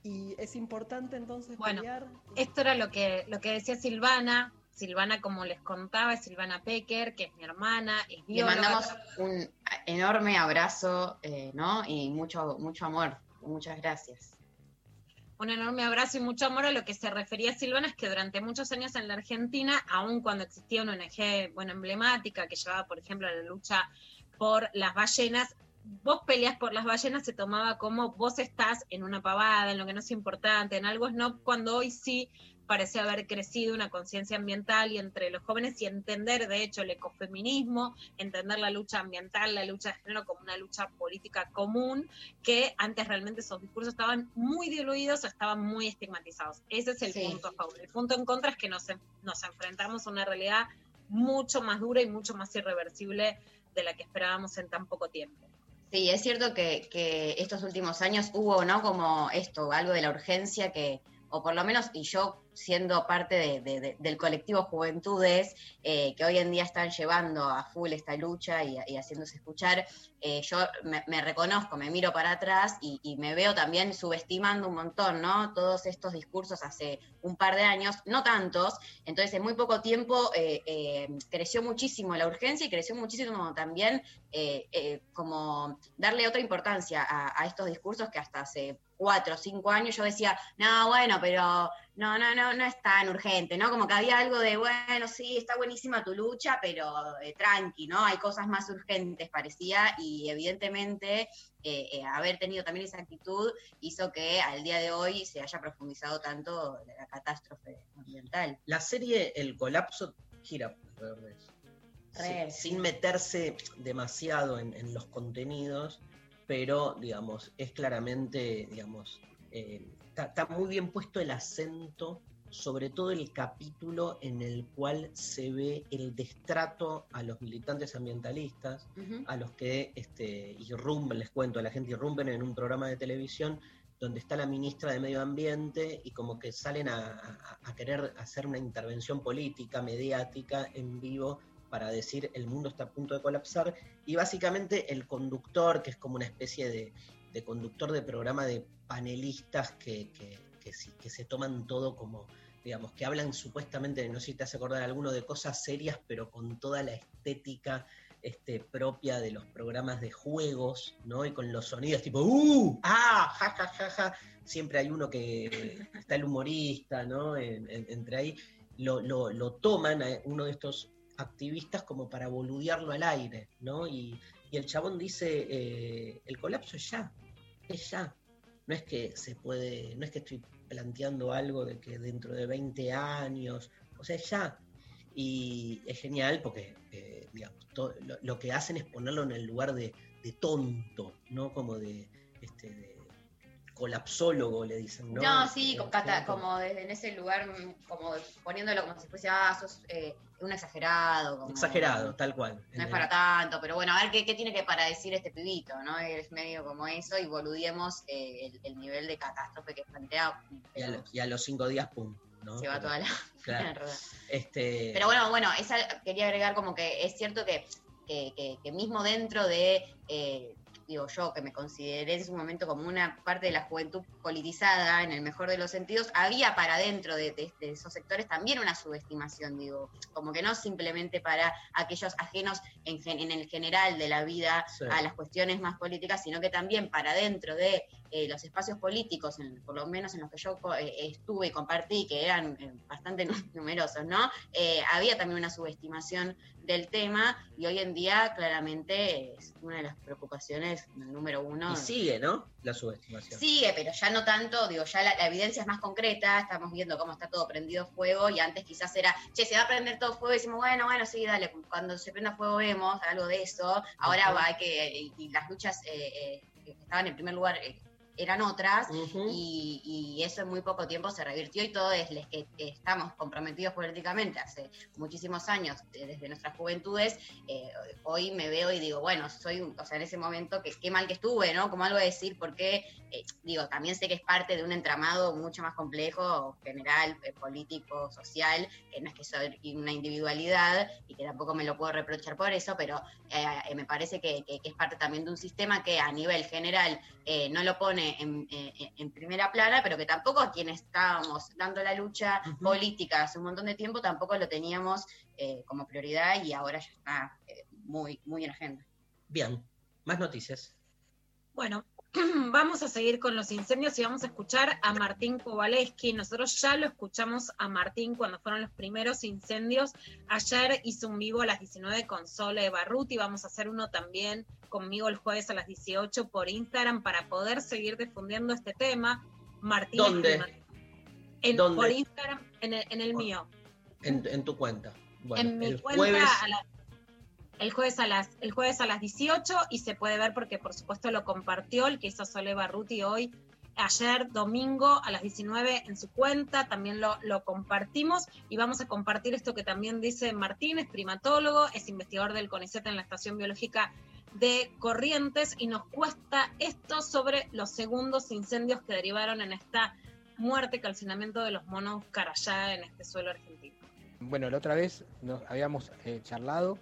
Y es importante entonces Bueno, pelear. Esto era lo que, lo que decía Silvana. Silvana, como les contaba, es Silvana Pecker, que es mi hermana, es Le mandamos un enorme abrazo, eh, ¿no? Y mucho, mucho amor. Muchas gracias. Un enorme abrazo y mucho amor a lo que se refería Silvana, es que durante muchos años en la Argentina, aun cuando existía una ONG bueno, emblemática que llevaba, por ejemplo, la lucha por las ballenas, vos peleas por las ballenas se tomaba como vos estás en una pavada, en lo que no es importante, en algo no, cuando hoy sí parece haber crecido una conciencia ambiental y entre los jóvenes y entender, de hecho, el ecofeminismo, entender la lucha ambiental, la lucha de género como una lucha política común, que antes realmente esos discursos estaban muy diluidos o estaban muy estigmatizados. Ese es el Sí. punto a favor. El punto en contra es que nos, nos enfrentamos a una realidad mucho más dura y mucho más irreversible de la que esperábamos en tan poco tiempo. Sí, es cierto que, que estos últimos años hubo, ¿no? Como esto, algo de la urgencia que, o por lo menos, y yo siendo parte de- de- de- del colectivo Juventudes, eh, que hoy en día están llevando a full esta lucha y, haciéndose escuchar, eh, yo me, reconozco, me miro para atrás y, me veo también subestimando un montón, ¿no? Todos estos discursos hace un par de años, no tantos, entonces en muy poco tiempo eh, creció muchísimo la urgencia y creció muchísimo también como darle otra importancia a estos discursos que hasta hace cuatro o cinco años yo decía, no, bueno, pero no, no, no, no es tan urgente, ¿no? Como que había algo de, bueno, sí, está buenísima tu lucha, pero eh, tranqui, ¿no? Hay cosas más urgentes, parecía, y evidentemente eh, eh, haber tenido también esa actitud hizo que al día de hoy se haya profundizado tanto la catástrofe ambiental. La serie El colapso gira alrededor de eso. Re, Sí, sin meterse demasiado en, en los contenidos, pero digamos, es claramente, digamos, está, está muy bien puesto el acento, sobre todo el capítulo en el cual se ve el destrato a los militantes ambientalistas, a los que este, irrumpen, les cuento, a la gente irrumpen en un programa de televisión donde está la ministra de Medio Ambiente y como que salen a, a- a querer hacer una intervención política, mediática, en vivo, para decir el mundo está a punto de colapsar. Y básicamente el conductor, que es como una especie de, de conductor de programa de panelistas que, que- que se toman todo como, digamos, que hablan supuestamente, no sé si te hace acordar alguno, de cosas serias, pero con toda la estética este, propia de los programas de juegos, ¿no? Y con los sonidos tipo, ¡uh! ¡ah! ¡ja, ja, ja, ja! Siempre hay uno que está el humorista, ¿no? En- en- entre ahí. Lo, lo- lo toman uno de estos activistas como para boludearlo al aire, ¿no? Y, y el chabón dice, eh, el colapso es ya, ya. No es que se puede, no es que estoy planteando algo de que dentro de 20 años, o sea, es ya. Y es genial porque, eh, digamos, lo, lo que hacen es ponerlo en el lugar de, de tonto, ¿no? Como de, este, de colapsólogo, le dicen, ¿no? No, sí, Eh, como, desde en ese lugar, como poniéndolo como si fuese, ah, sos eh, un exagerado. Como, Exagerado, tal cual. No es para tanto, pero bueno, a ver qué, qué tiene que para decir este pibito, ¿no? Es medio como eso y boludiemos eh, el, el nivel de catástrofe que plantea. Y a, lo- y a los cinco días, pum. ¿no? Se va toda la, [laughs] Claro. [laughs] Este, Pero bueno, bueno, esa quería agregar como que es cierto que, que, que- que mismo dentro de, eh, digo yo, que me consideré en su momento como una parte de la juventud politizada, en el mejor de los sentidos, había para dentro de, de- de esos sectores también una subestimación, digo, como que no simplemente para aquellos ajenos en, el general de la vida Sí. a las cuestiones más políticas, sino que también para dentro de eh, los espacios políticos, en- por lo menos en los que yo eh, estuve y compartí, que eran eh, bastante nu- [laughs] numerosos, ¿no? Eh, había también una subestimación del tema y hoy en día claramente es una de las preocupaciones número uno. y sigue, ¿no? La subestimación. Sigue, pero ya no tanto, digo, ya la, la evidencia es más concreta, estamos viendo cómo está todo prendido fuego y antes quizás era, che, se va a prender todo fuego y decimos, bueno, bueno, sí, dale, cuando se prenda fuego vemos algo de eso, ahora Ujú. va que, y, y las luchas eh, eh, estaban en primer lugar eh, eran otras y, y eso en muy poco tiempo se revirtió y todo es les que estamos comprometidos políticamente hace muchísimos años, eh, desde nuestras juventudes, eh, hoy me veo y digo, bueno, soy, un- o sea, en ese momento, que qué mal que estuve, ¿no? Como algo a decir, porque, eh, digo, también sé que es parte de un entramado mucho más complejo, general, eh, político, social, que no es que soy una individualidad y que tampoco me lo puedo reprochar por eso, pero me parece que, que- que es parte también de un sistema que a nivel general no lo pone en, eh, en primera plana, pero que tampoco a quienes estábamos dando la lucha política hace un montón de tiempo tampoco lo teníamos eh, como prioridad y ahora ya está eh, muy, muy en agenda. Bien, más noticias. Bueno, [clears throat] vamos a seguir con los incendios y vamos a escuchar a Martín Kowaleski. Nosotros ya lo escuchamos a Martín cuando fueron los primeros incendios. Ayer hizo un vivo a las 19 con Sole Barruti. Vamos a hacer uno también conmigo el jueves a las 18 por Instagram para poder seguir difundiendo este tema. Martín ¿Dónde? En, ¿Dónde? Por Instagram, en el, en el mío. En, en tu cuenta. Bueno, en mi el cuenta jueves. a la- el jueves a las el jueves a las 18 y se puede ver porque por supuesto lo compartió el que hizo Sole Barruti hoy ayer domingo a las 19 en su cuenta también lo, lo compartimos y vamos a compartir esto que también dice Martín es primatólogo es investigador del CONICET en la estación biológica de Corrientes y nos cuesta esto sobre los segundos incendios que derivaron en esta muerte, calcinamiento de los monos carayá en este suelo argentino. Bueno, la otra vez nos habíamos eh, charlado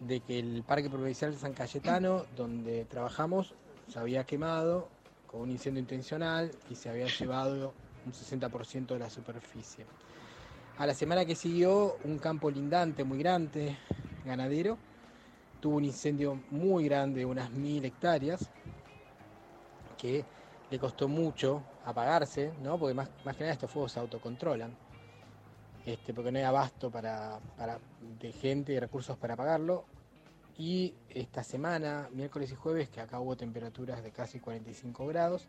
de que el Parque Provincial San Cayetano, donde trabajamos, se había quemado con un incendio intencional y se había llevado un 60% de la superficie. A la semana que siguió, un campo lindante muy grande, ganadero, tuvo un incendio muy grande, unas mil hectáreas, que le costó mucho apagarse, ¿no? porque más, más que nada estos fuegos se autocontrolan, este, porque no hay abasto para, de gente y recursos para apagarlo. Y esta semana, miércoles y jueves, que acá hubo temperaturas de casi 45 grados,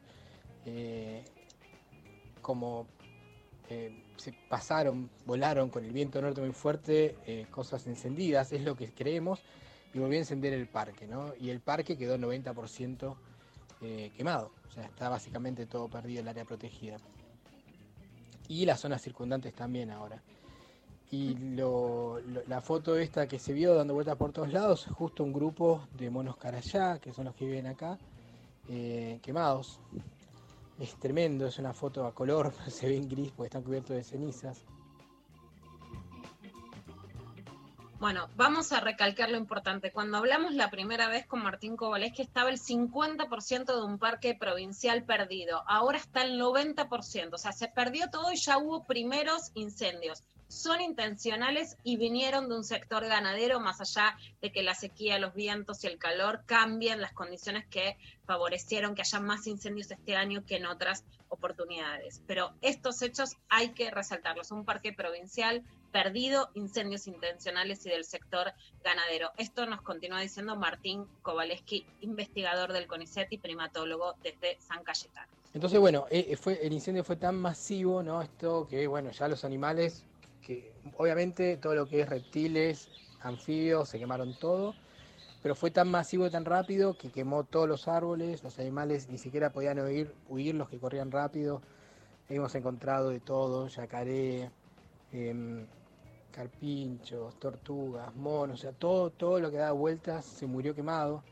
eh, como eh, se pasaron, volaron con el viento norte muy fuerte, eh, cosas encendidas, es lo que creemos, y volvió a encender el parque, ¿no? Y el parque quedó 90% eh, quemado, o sea, está básicamente todo perdido el área protegida. Y las zonas circundantes también ahora. Y lo- la foto esta que se vio dando vueltas por todos lados, justo un grupo de monos carayá, que son los que viven acá, eh, quemados. Es tremendo, es una foto a color, [laughs] se ve en gris porque están cubiertos de cenizas. Bueno, vamos a recalcar lo importante. Cuando hablamos la primera vez con Martín que estaba el 50% de un parque provincial perdido. Ahora está el 90%. O sea, se perdió todo y ya hubo primeros incendios. Son intencionales y vinieron de un sector ganadero, más allá de que la sequía, los vientos y el calor cambien las condiciones que favorecieron que haya más incendios este año que en otras oportunidades. Pero estos hechos hay que resaltarlos. Un parque provincial perdido, incendios intencionales y del sector ganadero. Esto nos continúa diciendo Martín Kowaleski, investigador del CONICET y primatólogo desde San Cayetano. Entonces, bueno, eh, fue, el incendio fue tan masivo, ¿no? Esto que, bueno, ya los animales, obviamente todo lo que es reptiles, anfibios, se quemaron todo, pero fue tan masivo y tan rápido que quemó todos los árboles, los animales ni siquiera podían huir, huir los que corrían rápido. Hemos encontrado de todo, yacaré, em, carpinchos, tortugas, monos, o sea, todo, todo lo que daba vueltas se murió quemado.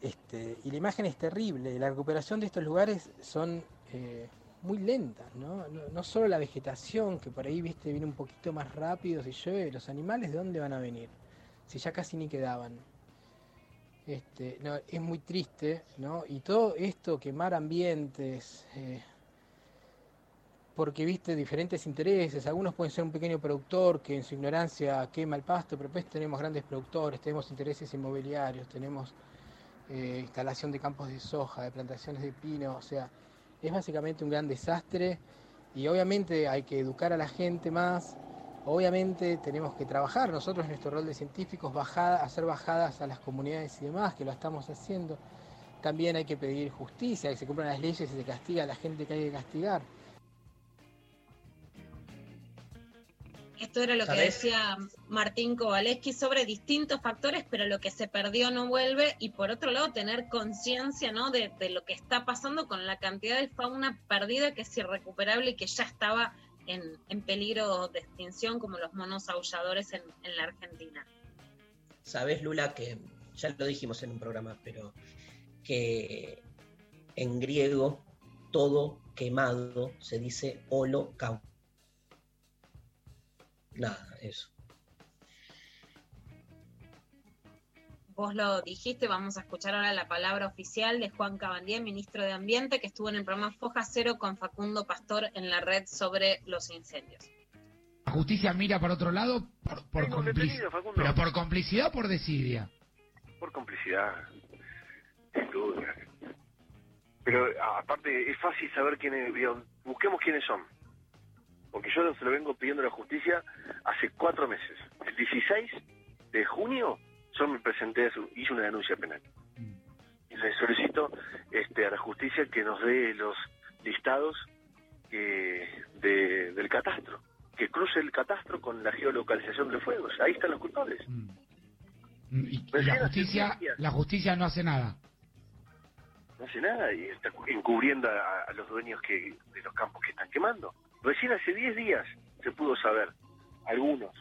Este, y la imagen es terrible. La recuperación de estos lugares son eh, muy lentas, ¿no? ¿no? no solo la vegetación, que por ahí viste viene un poquito más rápido si llueve, los animales de dónde van a venir, si ya casi ni quedaban. Este, no, es muy triste, ¿no? Y todo esto, quemar ambientes, eh, porque viste diferentes intereses, algunos pueden ser un pequeño productor que en su ignorancia quema el pasto, pero después tenemos grandes productores, tenemos intereses inmobiliarios, tenemos eh, instalación de campos de soja, de plantaciones de pino, o sea, es básicamente un gran desastre y obviamente hay que educar a la gente más, obviamente tenemos que trabajar nosotros nuestro rol de científicos, bajada, hacer bajadas a las comunidades y demás, que lo estamos haciendo. También hay que pedir justicia, que se cumplan las leyes y se castiga a la gente que hay que castigar. Esto era lo que decía Martín Kowaleski sobre distintos factores, pero lo que se perdió no vuelve. Y por otro lado, tener conciencia ¿no? de, de lo que está pasando con la cantidad de fauna perdida que es irrecuperable y que ya estaba en, en peligro de extinción, como los monos aulladores en, en la Argentina. Sabes, Lula, que ya lo dijimos en un programa, pero que en griego todo quemado se dice holocausto. Nada, eso. Vos lo dijiste, vamos a escuchar ahora la palabra oficial de Juan Cabandier, ministro de Ambiente, que estuvo en el programa Foja Cero con Facundo Pastor en la red sobre los incendios. La justicia mira para otro lado por, por Tengo un complic- detenido, Facundo. pero por complicidad o por desidia. Por complicidad, sin duda. Pero aparte es fácil saber quiénes, busquemos quiénes son. Porque yo se lo vengo pidiendo a la justicia hace cuatro meses. El 16 de junio yo me presenté, a su- hice una denuncia penal. Y le solicito este, a la justicia que nos dé los listados eh, de- del catastro. Que cruce el catastro con la geolocalización de fuegos. Ahí están los culpables. Mm, Y, y Recién la justicia, 10 días. la justicia no hace nada. no hace nada y está cu- encubriendo a, a los dueños que de los campos que están quemando. Recién hace 10 días se pudo saber, algunos,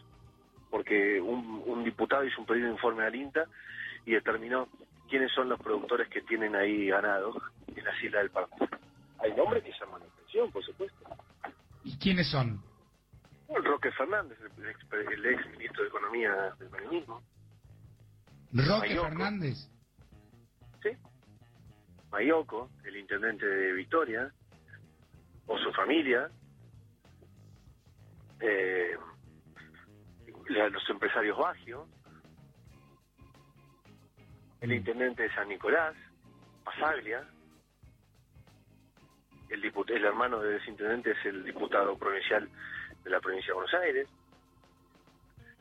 porque un, un diputado hizo un pedido de informe al INTA y determinó quiénes son los productores que tienen ahí ganado en las islas del Parque. Hay nombres que llaman la atención. por supuesto. ¿Y quiénes son? Bueno, Roque Fernández, el ex, el ex ministro de Economía del Menemismo. Roque Mayoco. Fernández. Mayoco, el intendente de Victoria, o su familia, eh, los empresarios Bagio, el intendente de San Nicolás, Pasaglia, el, diput- el hermano del intendente es el diputado provincial de la provincia de Buenos Aires.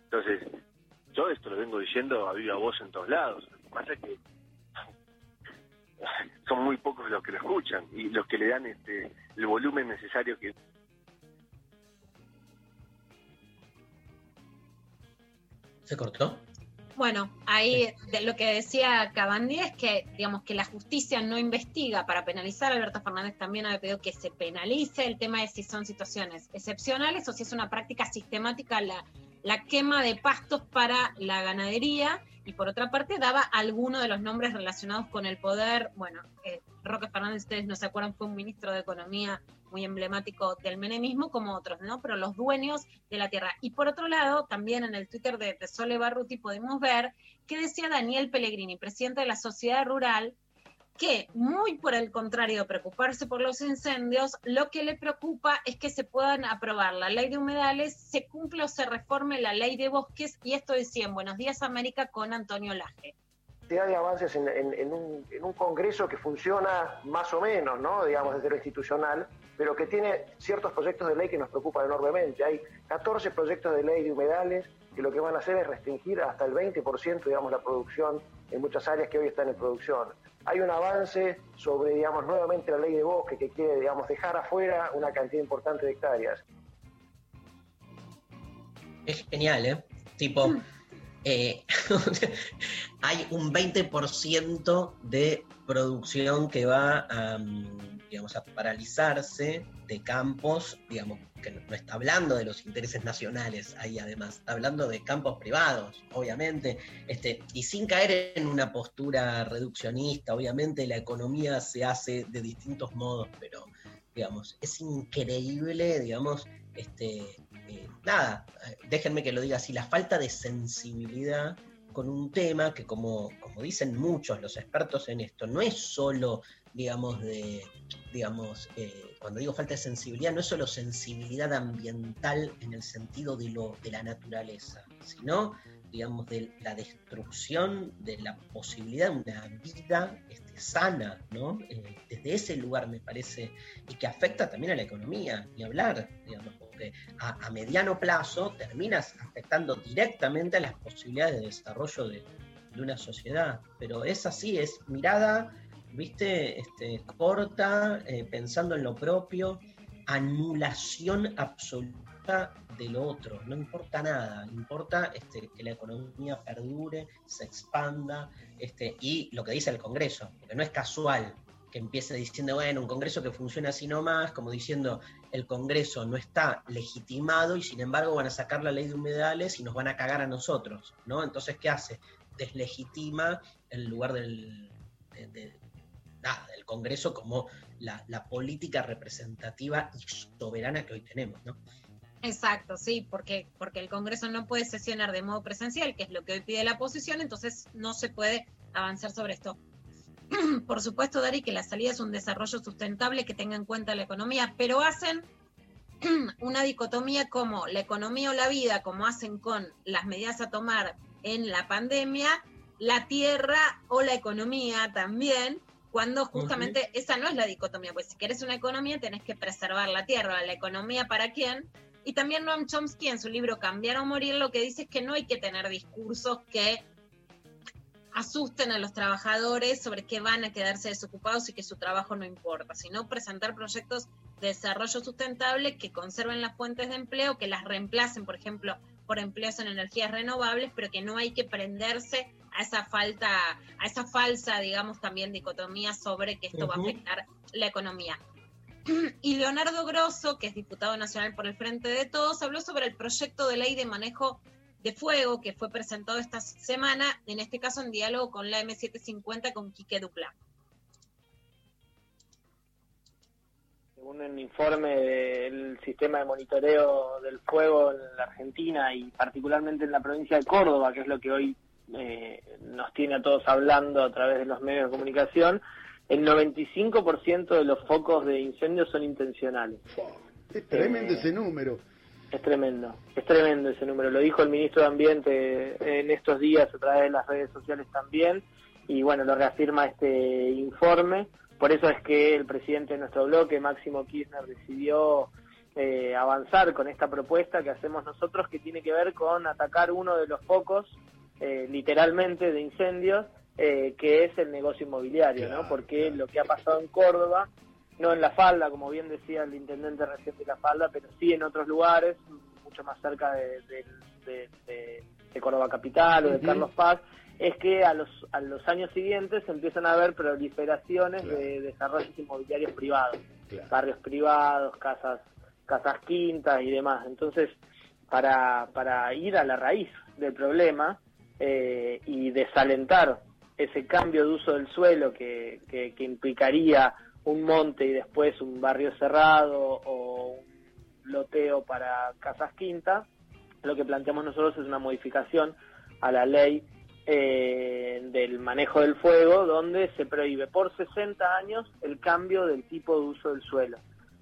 Entonces, yo esto lo vengo diciendo a viva voz en todos lados. Lo que pasa es que [laughs] son muy pocos los que lo escuchan y los que le dan este el volumen necesario que ¿Se cortó? Bueno, ahí de lo que decía Cabandí es que, digamos, que la justicia no investiga para penalizar. Alberto Fernández también había pedido que se penalice el tema de si son situaciones excepcionales o si es una práctica sistemática la, la quema de pastos para la ganadería. Y por otra parte, daba algunos de los nombres relacionados con el poder. Bueno, eh, Roque Fernández, ustedes no se acuerdan, fue un ministro de Economía muy emblemático del menemismo, como otros, ¿no? Pero los dueños de la tierra. Y por otro lado, también en el Twitter de, de Sole Barruti podemos ver que decía Daniel Pellegrini, presidente de la Sociedad Rural, que muy por el contrario de preocuparse por los incendios, lo que le preocupa es que se puedan aprobar la ley de humedales, se cumple o se reforme la ley de bosques, y esto decía en Buenos Días América con Antonio Laje. Cantidad de avances en, en- en un, en un Congreso que funciona más o menos, ¿no? digamos, desde lo institucional, pero que tiene ciertos proyectos de ley que nos preocupan enormemente. Hay 14 proyectos de ley de humedales que lo que van a hacer es restringir hasta el 20%, digamos, la producción en muchas áreas que hoy están en producción. Hay un avance sobre, digamos, nuevamente la ley de bosque que quiere, digamos, dejar afuera una cantidad importante de hectáreas. Es genial, ¿eh? Tipo, eh, [laughs] hay un 20% de producción que va a, digamos, a paralizarse de campos, digamos, que no está hablando de los intereses nacionales ahí además, está hablando de campos privados, obviamente, este, y sin caer en una postura reduccionista, obviamente la economía se hace de distintos modos, pero digamos, es increíble, digamos, este, nada, déjenme que lo diga así, la falta de sensibilidad con un tema que como, como dicen muchos los expertos en esto, no es solo, digamos, de, digamos, eh, cuando digo falta de sensibilidad, no es solo sensibilidad ambiental en el sentido de, lo, de la naturaleza, sino, digamos, de la destrucción de la posibilidad de una vida este, sana, ¿no? Eh, desde ese lugar me parece, y que afecta también a la economía, ni hablar, digamos, a, mediano plazo terminas afectando directamente a las posibilidades de desarrollo de, una sociedad. Pero es así, es mirada, viste, este, corta, eh, pensando en lo propio, anulación absoluta de lo otro, no importa nada, importa este, que la economía perdure, se expanda, este, y lo que dice el Congreso, porque no es casual que empiece diciendo, bueno, un Congreso que funciona así nomás, como diciendo, el Congreso no está legitimado y sin embargo van a sacar la ley de humedales y nos van a cagar a nosotros, ¿no? Entonces, ¿qué hace? Deslegitima el lugar del, del Congreso como la, política representativa y soberana que hoy tenemos, ¿no? Exacto, sí, porque, porque el Congreso no puede sesionar de modo presencial, que es lo que hoy pide la oposición, entonces no se puede avanzar sobre esto. [clears throat] Por supuesto, Dari, que la salida es un desarrollo sustentable que tenga en cuenta la economía, pero hacen [clears throat] una dicotomía como la economía o la vida, como hacen con las medidas a tomar en la pandemia, la tierra o la economía también, cuando justamente esa no es la dicotomía, pues si querés una economía tenés que preservar la tierra, la economía para quién. Y también Noam Chomsky en su libro Cambiar o Morir lo que dice es que no hay que tener discursos que asusten a los trabajadores sobre que van a quedarse desocupados y que su trabajo no importa, sino presentar proyectos de desarrollo sustentable que conserven las fuentes de empleo, que las reemplacen, por ejemplo, por empleos en energías renovables, pero que no hay que prenderse a esa falta, a esa falsa, digamos, también dicotomía sobre que esto va a afectar la economía. [clears throat] Y Leonardo Grosso, que es diputado nacional por el Frente de Todos, habló sobre el proyecto de ley de manejo de fuego que fue presentado esta semana, en este caso en diálogo con la M750 con Quique Dupla. Según un informe del sistema de monitoreo del fuego en la Argentina y particularmente en la provincia de Córdoba, que es lo que hoy eh, nos tiene a todos hablando a través de los medios de comunicación, el 95% de los focos de incendios son intencionales. Es tremendo Eh, ese número. Es tremendo, es tremendo ese número. Lo dijo el ministro de Ambiente en estos días a través de las redes sociales también. Y bueno, lo reafirma este informe. Por eso es que el presidente de nuestro bloque, Máximo Kirchner, decidió eh, avanzar con esta propuesta que hacemos nosotros, que tiene que ver con atacar uno de los focos, eh, literalmente, de incendios, eh, que es el negocio inmobiliario, ¿no? Porque lo que ha pasado en Córdoba no en la falda, como bien decía el intendente recién de la falda, pero sí en otros lugares, mucho más cerca de, de- de- de- de Córdoba Capital o de. Carlos Paz, es que a los, a los años siguientes empiezan a haber proliferaciones de desarrollos inmobiliarios privados, barrios privados, casas, casas quintas y demás. Entonces, para, para ir a la raíz del problema eh, y desalentar ese cambio de uso del suelo que, que, que implicaría un monte y después un barrio cerrado o un loteo para casas quintas, lo que planteamos nosotros es una modificación a la ley eh, del manejo del fuego, donde se prohíbe por 60 años el cambio del tipo de uso del suelo,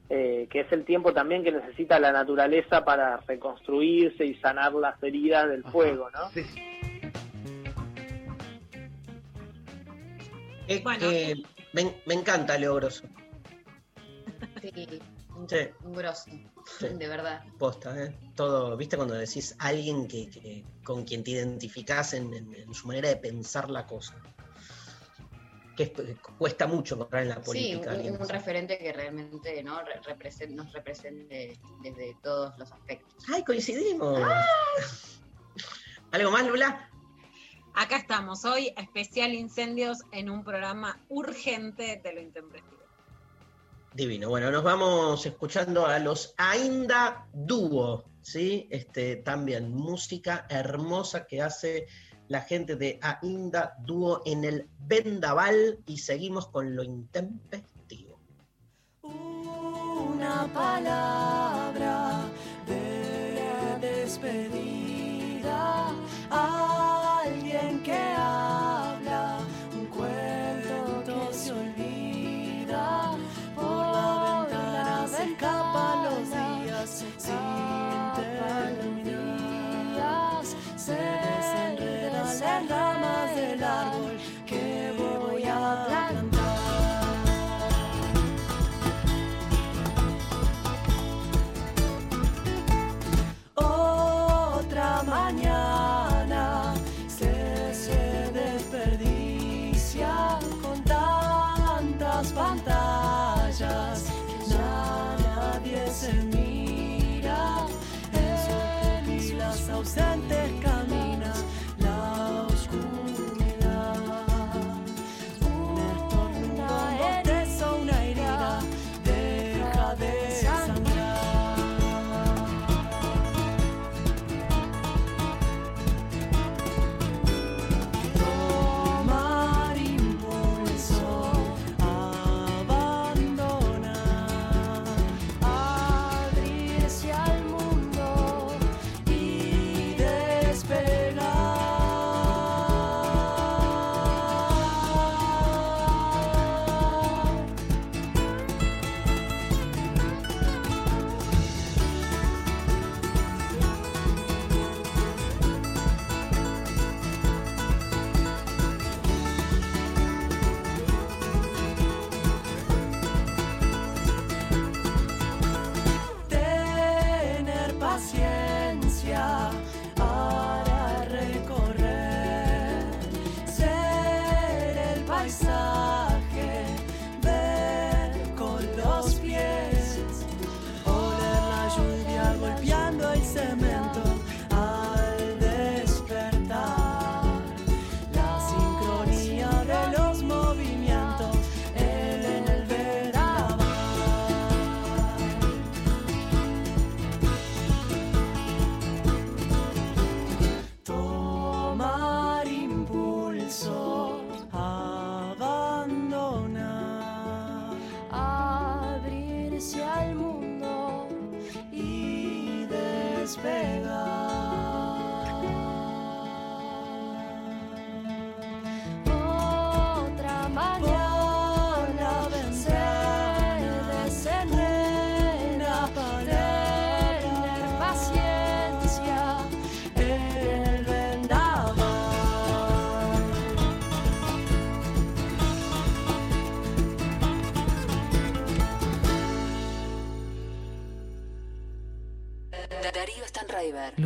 eh, que es el tiempo también que necesita la naturaleza para reconstruirse y sanar las heridas del fuego, ¿no? Eh, eh, me, me encanta Leo Grosso. Sí, un, Sí. un grosso, Sí. de verdad. Posta, ¿eh? Todo, ¿viste? Cuando decís alguien que, que- con quien te identificás en, en- en su manera de pensar la cosa. Que es- cuesta mucho encontrar en la Sí, política. un, alguien un referente que realmente ¿no? Re- represent- nos represente desde todos los aspectos. ¡Ay, coincidimos! [laughs] ¿Algo más, Lula? Acá estamos, hoy especial incendios en un programa urgente de lo intempestivo. Divino. Bueno, nos vamos escuchando a los Ainda Dúo, ¿sí? Este, también música hermosa que hace la gente de Ainda Dúo en el Vendaval y seguimos con lo intempestivo. Una palabra de despedida. Alguien que habla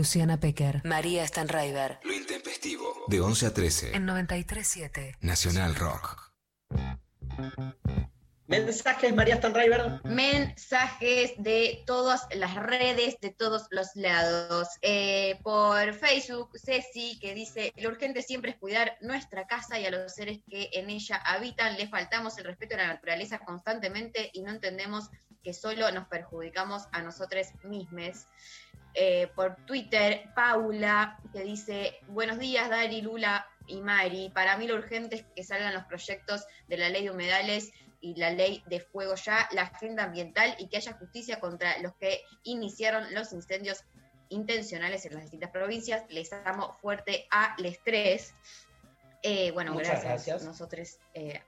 Luciana Pecker, María Stanraiver. Lo intempestivo. De 11 a 13. En 93.7. Nacional Rock. Mensajes, María Stanraiver. mensajes de todas las redes, de todos los lados. Eh, por Facebook, Ceci, que dice, lo urgente siempre es cuidar nuestra casa y a los seres que en ella habitan. Le faltamos el respeto a la naturaleza constantemente y no entendemos que solo nos perjudicamos a nosotros mismos. Eh, por Twitter, Paula, que dice, buenos días, Dari, Lula y Mari. Para mí lo urgente es que salgan los proyectos de la ley de humedales y la ley de fuego ya, la agenda ambiental y que haya justicia contra los que iniciaron los incendios intencionales en las distintas provincias. Les amo fuerte al estrés. Eh, bueno, Muchas gracias. gracias. Nosotros eh,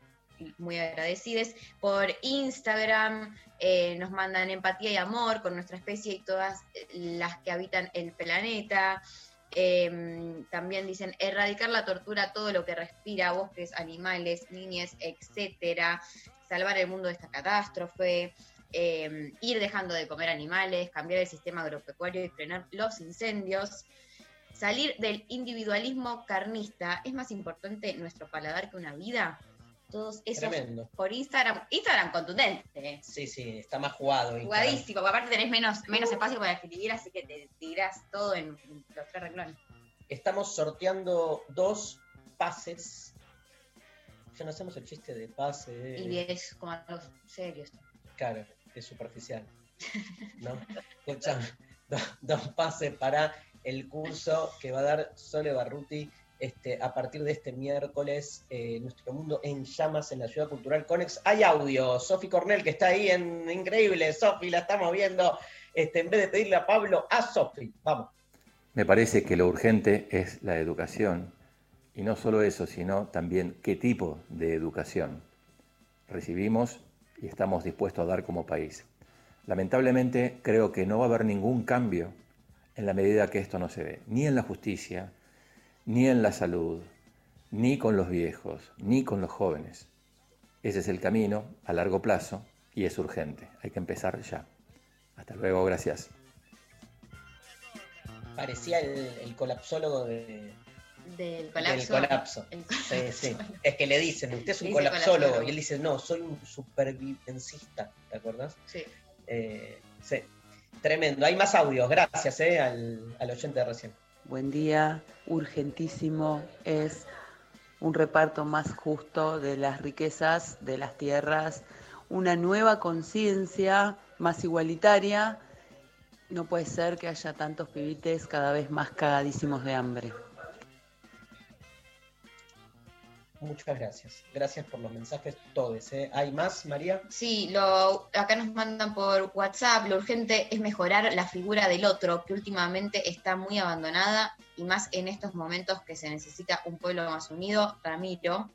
muy agradecidos. Por Instagram eh, nos mandan empatía y amor con nuestra especie y todas las que habitan el planeta. Eh, también dicen erradicar la tortura, todo lo que respira, bosques, animales, niñez, etcétera, salvar el mundo de esta catástrofe, eh, ir dejando de comer animales, cambiar el sistema agropecuario y frenar los incendios. Salir del individualismo carnista es más importante nuestro paladar que una vida. Todos esos Tremendo. por Instagram. Instagram contundente. Sí, sí, está más jugado. Jugadísimo, porque aparte tenés menos, menos espacio para escribir, así que te tirás todo en los tres renglones. Estamos sorteando dos pases. Ya no hacemos el chiste de pase. Y es como algo serio esto. Claro, es superficial. ¿No? [laughs] Escuchame, dos, dos pases para el curso que va a dar Sole Barruti este, a partir de este miércoles, eh, Nuestro Mundo en Llamas en la Ciudad Cultural Conex. Hay audio, Sofi Cornell que está ahí en Increíble, Sofi, la estamos viendo. Este, en vez de pedirle a Pablo, a Sofi, vamos. Me parece que lo urgente es la educación. Y no solo eso, sino también qué tipo de educación recibimos y estamos dispuestos a dar como país. Lamentablemente creo que no va a haber ningún cambio en la medida que esto no se dé, ni en la justicia, ni en la salud, ni con los viejos, ni con los jóvenes. Ese es el camino a largo plazo y es urgente. Hay que empezar ya. Hasta luego, gracias. Parecía el, el colapsólogo de, Del del colapso. Sí, sí. Es que le dicen, usted es un colapsólogo. colapsólogo. Y él dice, no, soy un supervivencista. ¿Te acordás? Sí. Eh, sí. Tremendo. Hay más audios. Gracias eh, al, al oyente de recién. Buen día, urgentísimo es un reparto más justo de las riquezas de las tierras, una nueva conciencia más igualitaria. No puede ser que haya tantos pibites cada vez más cagadísimos de hambre. Muchas gracias. Gracias por los mensajes todos. ¿eh? ¿Hay más, María? Sí, lo, acá nos mandan por WhatsApp, lo urgente es mejorar la figura del otro, que últimamente está muy abandonada y más en estos momentos que se necesita un pueblo más unido. Ramiro.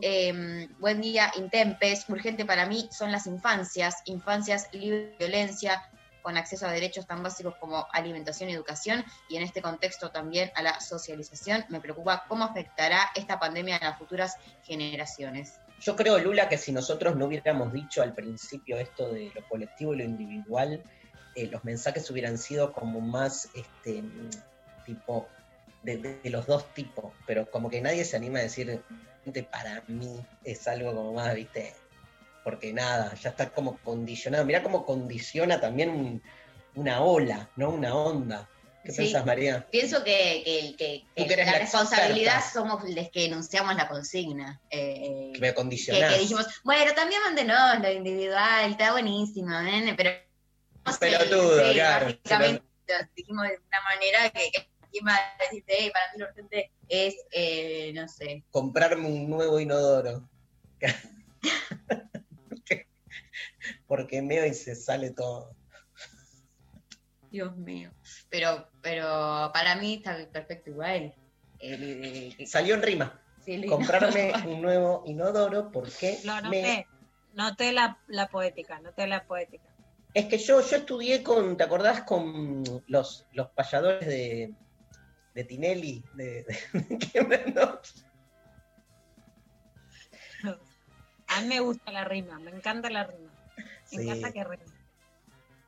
Eh, buen día, Intempes. Urgente para mí son las infancias, infancias libres de violencia, con acceso a derechos tan básicos como alimentación y educación, y en este contexto también a la socialización. Me preocupa cómo afectará esta pandemia a las futuras generaciones. Yo creo, Lula, que si nosotros no hubiéramos dicho al principio esto de lo colectivo y lo individual, eh, los mensajes hubieran sido como más este tipo de, de- los dos tipos, pero como que nadie se anima a decir, "Gente, para mí es algo como más, viste, porque nada, ya está como condicionado. Mirá cómo condiciona también un- una ola, ¿no? Una onda. ¿Qué Sí. pensás, María? Pienso que, que- que- la la responsabilidad experta. somos los que enunciamos la consigna. eh, Que me condicionás. que dijimos, bueno, también mándenos lo individual, está buenísimo, nene, pero... no sé, Pelotudo, sí, claro. Básicamente lo dijimos de una manera que, que ¿quién va a decirte, "Ey, para mí lo urgente es, eh, no sé, comprarme un nuevo inodoro. [laughs] porque meo y se sale todo. Dios mío. Pero, pero para mí está perfecto igual. El- el- Salió en rima. Sí, el- Comprarme [laughs] un nuevo inodoro porque Lo me... noté. Noté la, la poética, noté la poética. Es que yo, yo estudié con, ¿te acordás? Con los, los payadores de, de Tinelli, de, de- que me- no, A mí me gusta la rima, me encanta la rima. Me Sí. encanta que.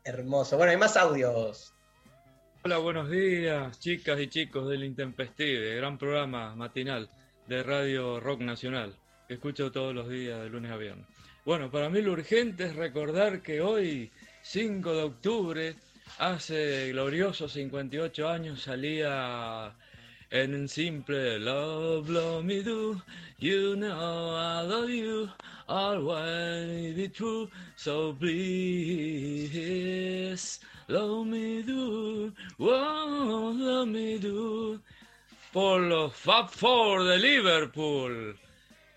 Hermoso. Bueno, hay más audios. Hola, buenos días, chicas y chicos del Intempestive, gran programa matinal de Radio Rock Nacional, que escucho todos los días de lunes a viernes. Bueno, para mí lo urgente es recordar que hoy, 5 de octubre, hace gloriosos 58 años, salía en un simple Love, love me do, you know I love you, always be true, so please, love me do, oh, love me do, por los Fab Four de Liverpool,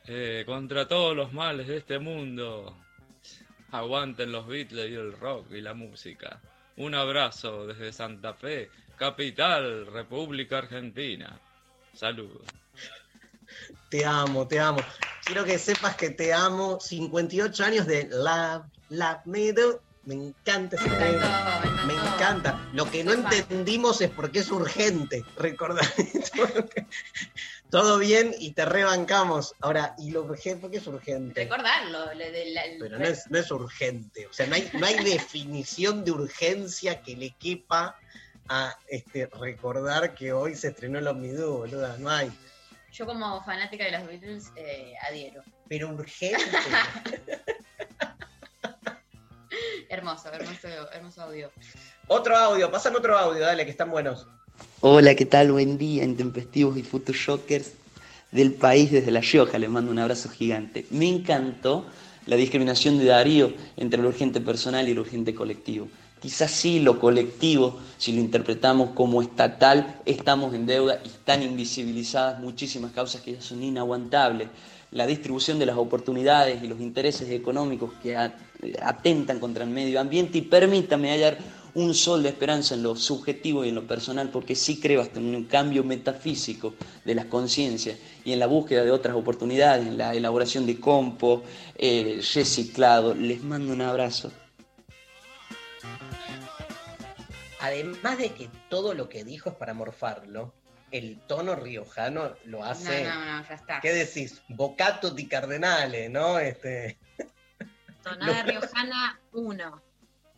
eh, contra todos los males de este mundo. Aguanten los Beatles y el rock y la música. Un abrazo desde Santa Fe, capital, República Argentina. Saludos. Te amo, te amo. Quiero que sepas que te amo. 58 años de Love, Love Me Do. Me encanta ese tema. Me encanta. Lo que no entendimos es por qué es urgente. Recordar [laughs] todo bien y te rebancamos. Ahora, ¿y lo urgente? ¿Por qué es urgente? Recordarlo. Pero no es, no es urgente. O sea, no hay, no hay [laughs] definición de urgencia que le quepa a este, recordar que hoy se estrenó el Omnidú, boluda. No hay. Yo como fanática de los Beatles eh, adhiero. Pero urgente. [laughs] Hermoso, hermoso, hermoso audio. otro audio, pasame otro audio, dale, que están buenos. Hola, ¿qué tal? Buen día, intempestivos y Photoshockers del país desde La Rioja. Les mando un abrazo gigante. Me encantó la discriminación de Darío entre lo urgente personal y lo urgente colectivo. Quizás sí lo colectivo, si lo interpretamos como estatal, estamos en deuda y están invisibilizadas muchísimas causas que ya son inaguantables. La distribución de las oportunidades y los intereses económicos que atentan contra el medio ambiente y permítame hallar un sol de esperanza en lo subjetivo y en lo personal, porque sí creo hasta en un cambio metafísico de las conciencias y en la búsqueda de otras oportunidades, en la elaboración de compost, eh, reciclado. Les mando un abrazo. Además de que todo lo que dijo es para morfarlo, el tono riojano lo hace. No, no, no, ya está. ¿Qué decís? Bocato di Cardenale, ¿no? Este. Tonada [laughs] riojana 1.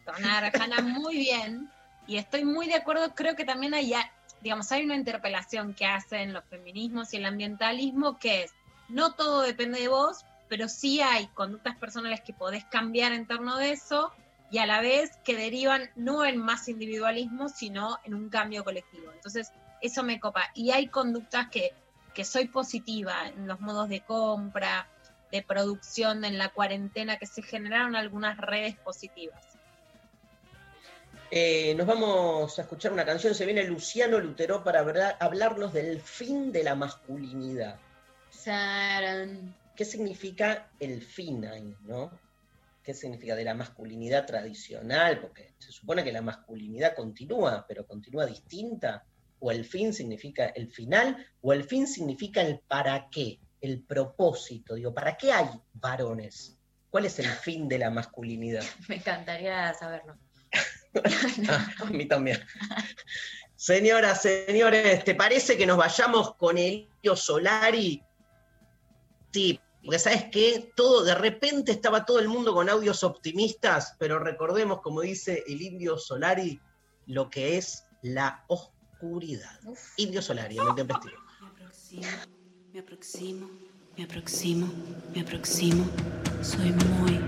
Tonada riojana muy bien. Y estoy muy de acuerdo, creo que también hay, digamos, hay una interpelación que hacen los feminismos y el ambientalismo que es, no todo depende de vos, pero sí hay conductas personales que podés cambiar en torno de eso y a la vez que derivan no en más individualismo, sino en un cambio colectivo. Entonces, eso me copa. Y hay conductas que, que soy positiva en los modos de compra, de producción en la cuarentena, que se generaron algunas redes positivas. Eh, nos vamos a escuchar una canción. Se viene Luciano Lutero para hablar- hablarnos del fin de la masculinidad. Saran. ¿Qué significa el fin ahí, no? ¿Qué significa de la masculinidad tradicional? Porque se supone que la masculinidad continúa, pero continúa distinta. O el fin significa el final, o el fin significa el para qué, el propósito. Digo, ¿para qué hay varones? ¿Cuál es el [laughs] fin de la masculinidad? [laughs] Me encantaría saberlo. [laughs] Ah, a mí también. Señoras, señores, ¿te parece que nos vayamos con Elio Solari? Sí, porque sabes qué, todo, de repente estaba todo el mundo con audios optimistas, pero recordemos, como dice el Indio Solari, lo que es la oscuridad. Indio Solari, en el Tempestivo. Me aproximo, me aproximo, me aproximo. Soy muy,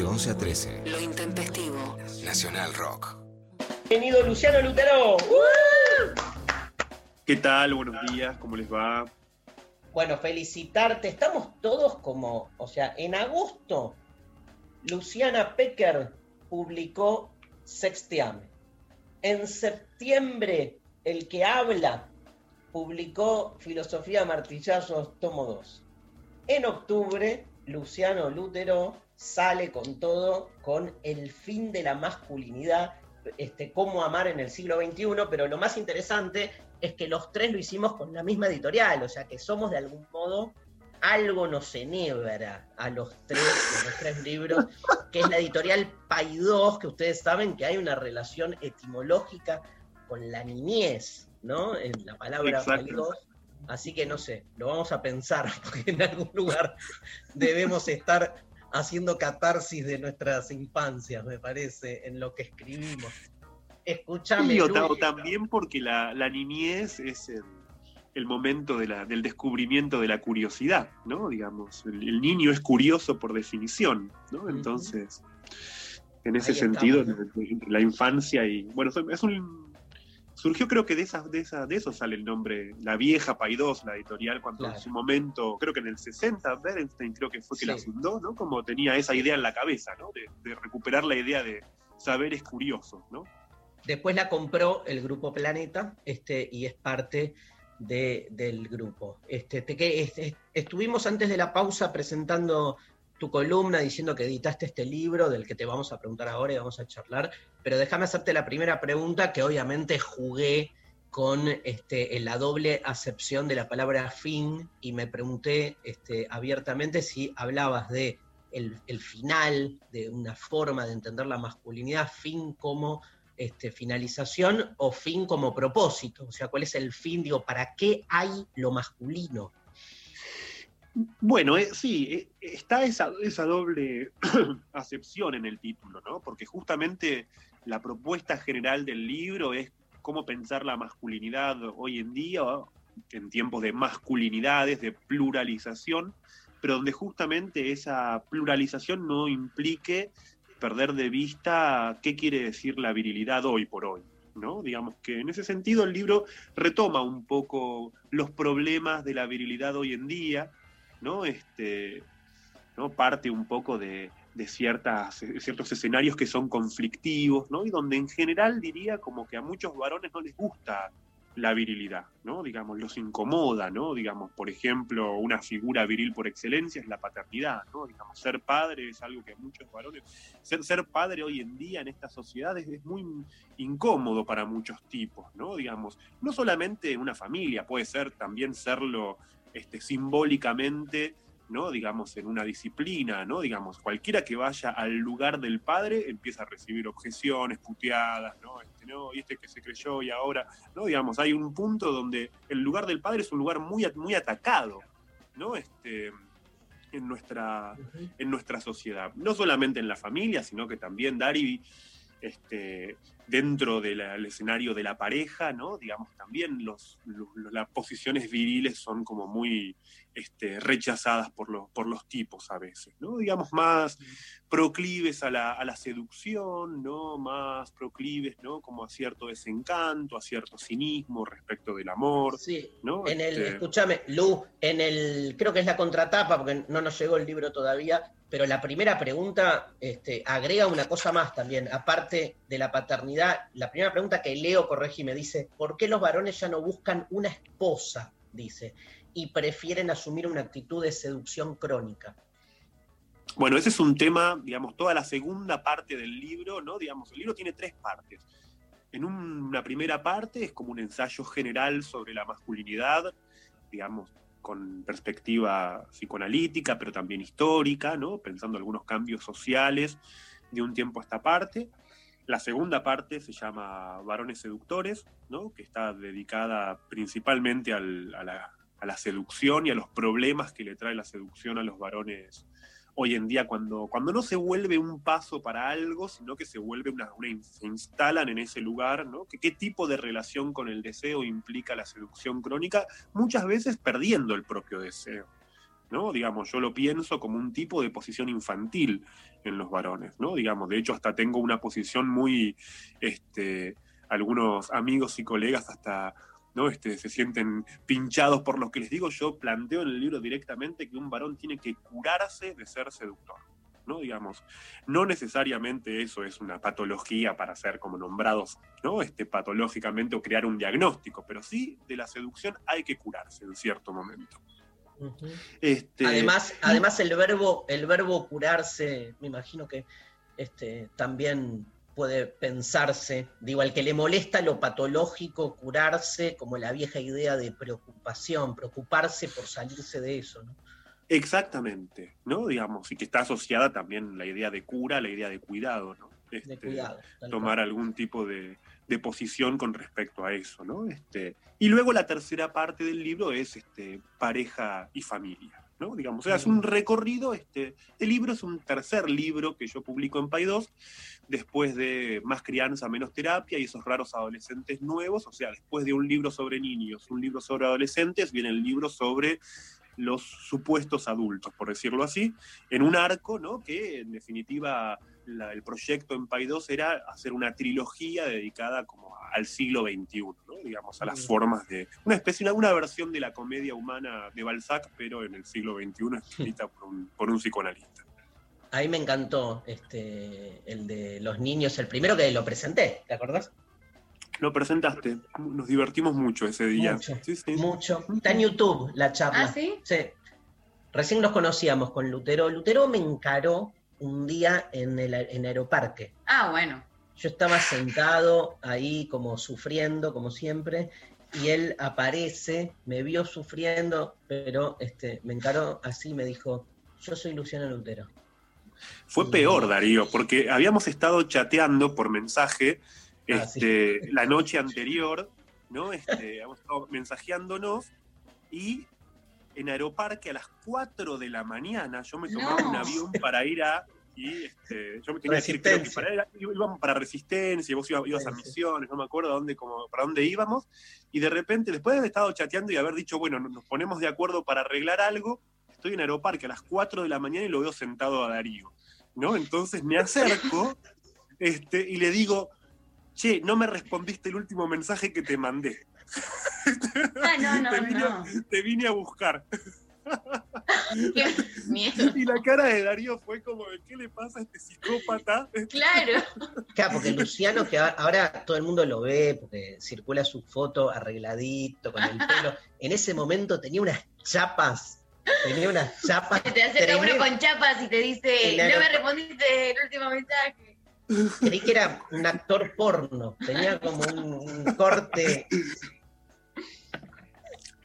De 11 a 13. Lo intempestivo. Nacional Rock. Bienvenido Luciano Lutero. ¿Qué tal? Buenos días, ¿cómo les va? Bueno, felicitarte. Estamos todos como, o sea, en agosto, Luciana Pecker publicó Sexteame. En septiembre, El que habla publicó Filosofía Martillazos, tomo 2. En octubre, Luciano Lutero sale con todo, con el fin de la masculinidad, este, cómo amar en el siglo XXI, pero lo más interesante es que los tres lo hicimos con la misma editorial, o sea que somos de algún modo, algo nos enhebra a los tres, a los tres libros, que es la editorial Paidós, que ustedes saben que hay una relación etimológica con la niñez, ¿no? En la palabra. Paidós. Así que no sé, lo vamos a pensar, [laughs] porque en algún lugar debemos estar haciendo catarsis de nuestras infancias, me parece, en lo que escribimos. Escúchame, Sí, o, también porque la, la niñez es el, el momento de la- del descubrimiento de la curiosidad, ¿no? Digamos, el, el niño es curioso por definición, ¿no? Entonces, en ese Ahí sentido, estamos. entre la infancia y. Bueno, es un. Surgió, creo que de, esas, de, esa, de eso sale el nombre, la vieja Paidós, la editorial, cuando Claro. en su momento, creo que en el 60, Berenstein creo que fue que la fundó, ¿no? Como tenía esa idea en la cabeza, ¿no? De, de recuperar la idea de saberes curiosos, ¿no? Después la compró el grupo Planeta este, y es parte de- del grupo. Este, te que- este, estuvimos antes de la pausa presentando tu columna diciendo que editaste este libro del que te vamos a preguntar ahora y vamos a charlar, pero déjame hacerte la primera pregunta que obviamente jugué con este, la doble acepción de la palabra fin y me pregunté este, abiertamente si hablabas de el, el final, de una forma de entender la masculinidad, fin como este, finalización o fin como propósito. O sea, ¿cuál es el fin? Digo, ¿para qué hay lo masculino? Bueno, eh, sí, eh, está esa, esa doble [clears throat] acepción en el título, ¿no? Porque justamente la propuesta general del libro es cómo pensar la masculinidad hoy en día, en tiempos de masculinidades, de pluralización, pero donde justamente esa pluralización no implique perder de vista qué quiere decir la virilidad hoy por hoy. ¿no? Digamos que en ese sentido el libro retoma un poco los problemas de la virilidad hoy en día, ¿no? Este, ¿no? Parte un poco de, de ciertas, ciertos escenarios que son conflictivos, ¿no? Y donde en general diría como que a muchos varones no les gusta la virilidad, ¿no? Digamos, los incomoda, ¿no? Digamos, por ejemplo, una figura viril por excelencia es la paternidad, ¿no? Digamos, ser padre es algo que muchos varones, ser, ser padre hoy en día en esta sociedad es, muy incómodo para muchos tipos, ¿no? Digamos, no solamente en una familia, puede ser también serlo este, simbólicamente, ¿no? Digamos, en una disciplina, ¿no? Digamos, cualquiera que vaya al lugar del padre empieza a recibir objeciones, puteadas, ¿no? Este, no, y este que se creyó y ahora, ¿no? Digamos, hay un punto donde el lugar del padre es un lugar muy, muy atacado, ¿no? Este, en nuestra, en nuestra sociedad. No solamente en la familia, sino que también, Dari, este, dentro del escenario de la pareja, ¿no? Digamos, también los, las posiciones viriles son como muy este, rechazadas por los, por los tipos a veces, ¿no? Digamos, más proclives a la, a la seducción, ¿no? Más proclives, ¿no? Como a cierto desencanto, a cierto cinismo respecto del amor, Sí, ¿no? En el, Este, escúchame, Lu, en el, creo que es la contratapa, porque no nos llegó el libro todavía, pero la primera pregunta este, agrega una cosa más también, aparte de la paternidad. La primera pregunta que Leo correge y me dice, ¿por qué los varones ya no buscan una esposa? Dice, y prefieren asumir una actitud de seducción crónica. Bueno, ese es un tema, digamos, toda la segunda parte del libro, ¿no? Digamos, el libro tiene tres partes. En un- una primera parte es como un ensayo general sobre la masculinidad, digamos, con perspectiva psicoanalítica, pero también histórica, ¿no? Pensando algunos cambios sociales de un tiempo a esta parte. La segunda parte se llama Varones Seductores, ¿no? que está dedicada principalmente al- a, la, a la seducción y a los problemas que le trae la seducción a los varones hoy en día, cuando, cuando no se vuelve un paso para algo, sino que se vuelve una, una se instalan en ese lugar, ¿no? Que qué tipo de relación con el deseo implica la seducción crónica, muchas veces perdiendo el propio deseo. ¿no? Digamos, yo lo pienso como un tipo de posición infantil en los varones, ¿no? Digamos, de hecho hasta tengo una posición muy, este, algunos amigos y colegas hasta ¿no? Este, se sienten pinchados por lo que les digo, yo planteo en el libro directamente que un varón tiene que curarse de ser seductor. ¿no? Digamos, no necesariamente eso es una patología para ser como nombrados ¿no? este, patológicamente o crear un diagnóstico, pero sí de la seducción hay que curarse en cierto momento. Este, Además, además el verbo, el verbo curarse, me imagino que este, también puede pensarse, digo, al que le molesta lo patológico, curarse, como la vieja idea de preocupación, preocuparse por salirse de eso, ¿no? Exactamente, ¿no? Digamos, y que está asociada también la idea de cura, la idea de cuidado, ¿no? Este, cuidado, tomar algún tipo de, de posición con respecto a eso, ¿no? Este, y luego la tercera parte del libro es este, pareja y familia, ¿no? Digamos, o sea, es un recorrido, este, el libro es un tercer libro que yo publico en Pay 2, después de Más crianza, menos terapia y esos raros adolescentes nuevos, o sea, después de un libro sobre niños, un libro sobre adolescentes, viene el libro sobre los supuestos adultos, por decirlo así, en un arco, ¿no? Que en definitiva la- el proyecto en Pay 2 era hacer una trilogía dedicada como al siglo XXI, ¿no? digamos, a las Mm. formas de una especie, una, una versión de la comedia humana de Balzac, pero en el siglo XXI escrita por un, por un psicoanalista. Ahí me encantó este, el de los niños, el primero que lo presenté, ¿te acordás? Lo presentaste, nos divertimos mucho ese día. Mucho, Sí, sí. mucho. Está en YouTube la charla. ¿Ah, sí? Sí. Recién nos conocíamos con Lutero. Lutero me encaró un día en el en Aeroparque. Ah, bueno. Yo estaba sentado ahí como sufriendo, como siempre, y él aparece, me vio sufriendo, pero este, me encaró así, me dijo, yo soy Luciano Lutero. Fue peor, Darío, porque habíamos estado chateando por mensaje Ah, este, la noche anterior, ¿no? Este, [laughs] habíamos estado mensajeándonos y en Aeroparque a las 4 de la mañana yo me tomaba No. un avión para ir a. Y este, yo me tenía que ir, creo que Resistencia. para, para Resistencia, y vos ibas, ibas a Misiones, no me acuerdo dónde, como, para dónde íbamos, y de repente, después de haber estado chateando y haber dicho, bueno, nos ponemos de acuerdo para arreglar algo, estoy en Aeroparque a las 4 de la mañana y lo veo sentado a Darío, ¿no? Entonces me acerco este, y le digo, che, no me respondiste el último mensaje que te mandé. Ah, no, no, [laughs] te, vine, no. te vine a buscar. [laughs] Qué miedo. Y la cara de Darío fue como, de, ¿qué le pasa a este psicópata? Claro. Claro, porque Luciano, que ahora todo el mundo lo ve, porque circula su foto arregladito, con el pelo, en ese momento tenía unas chapas, tenía unas chapas. [laughs] Te acerca uno con chapas y te dice, no me respondiste el último mensaje. Creí que era un actor porno, tenía como un, un corte.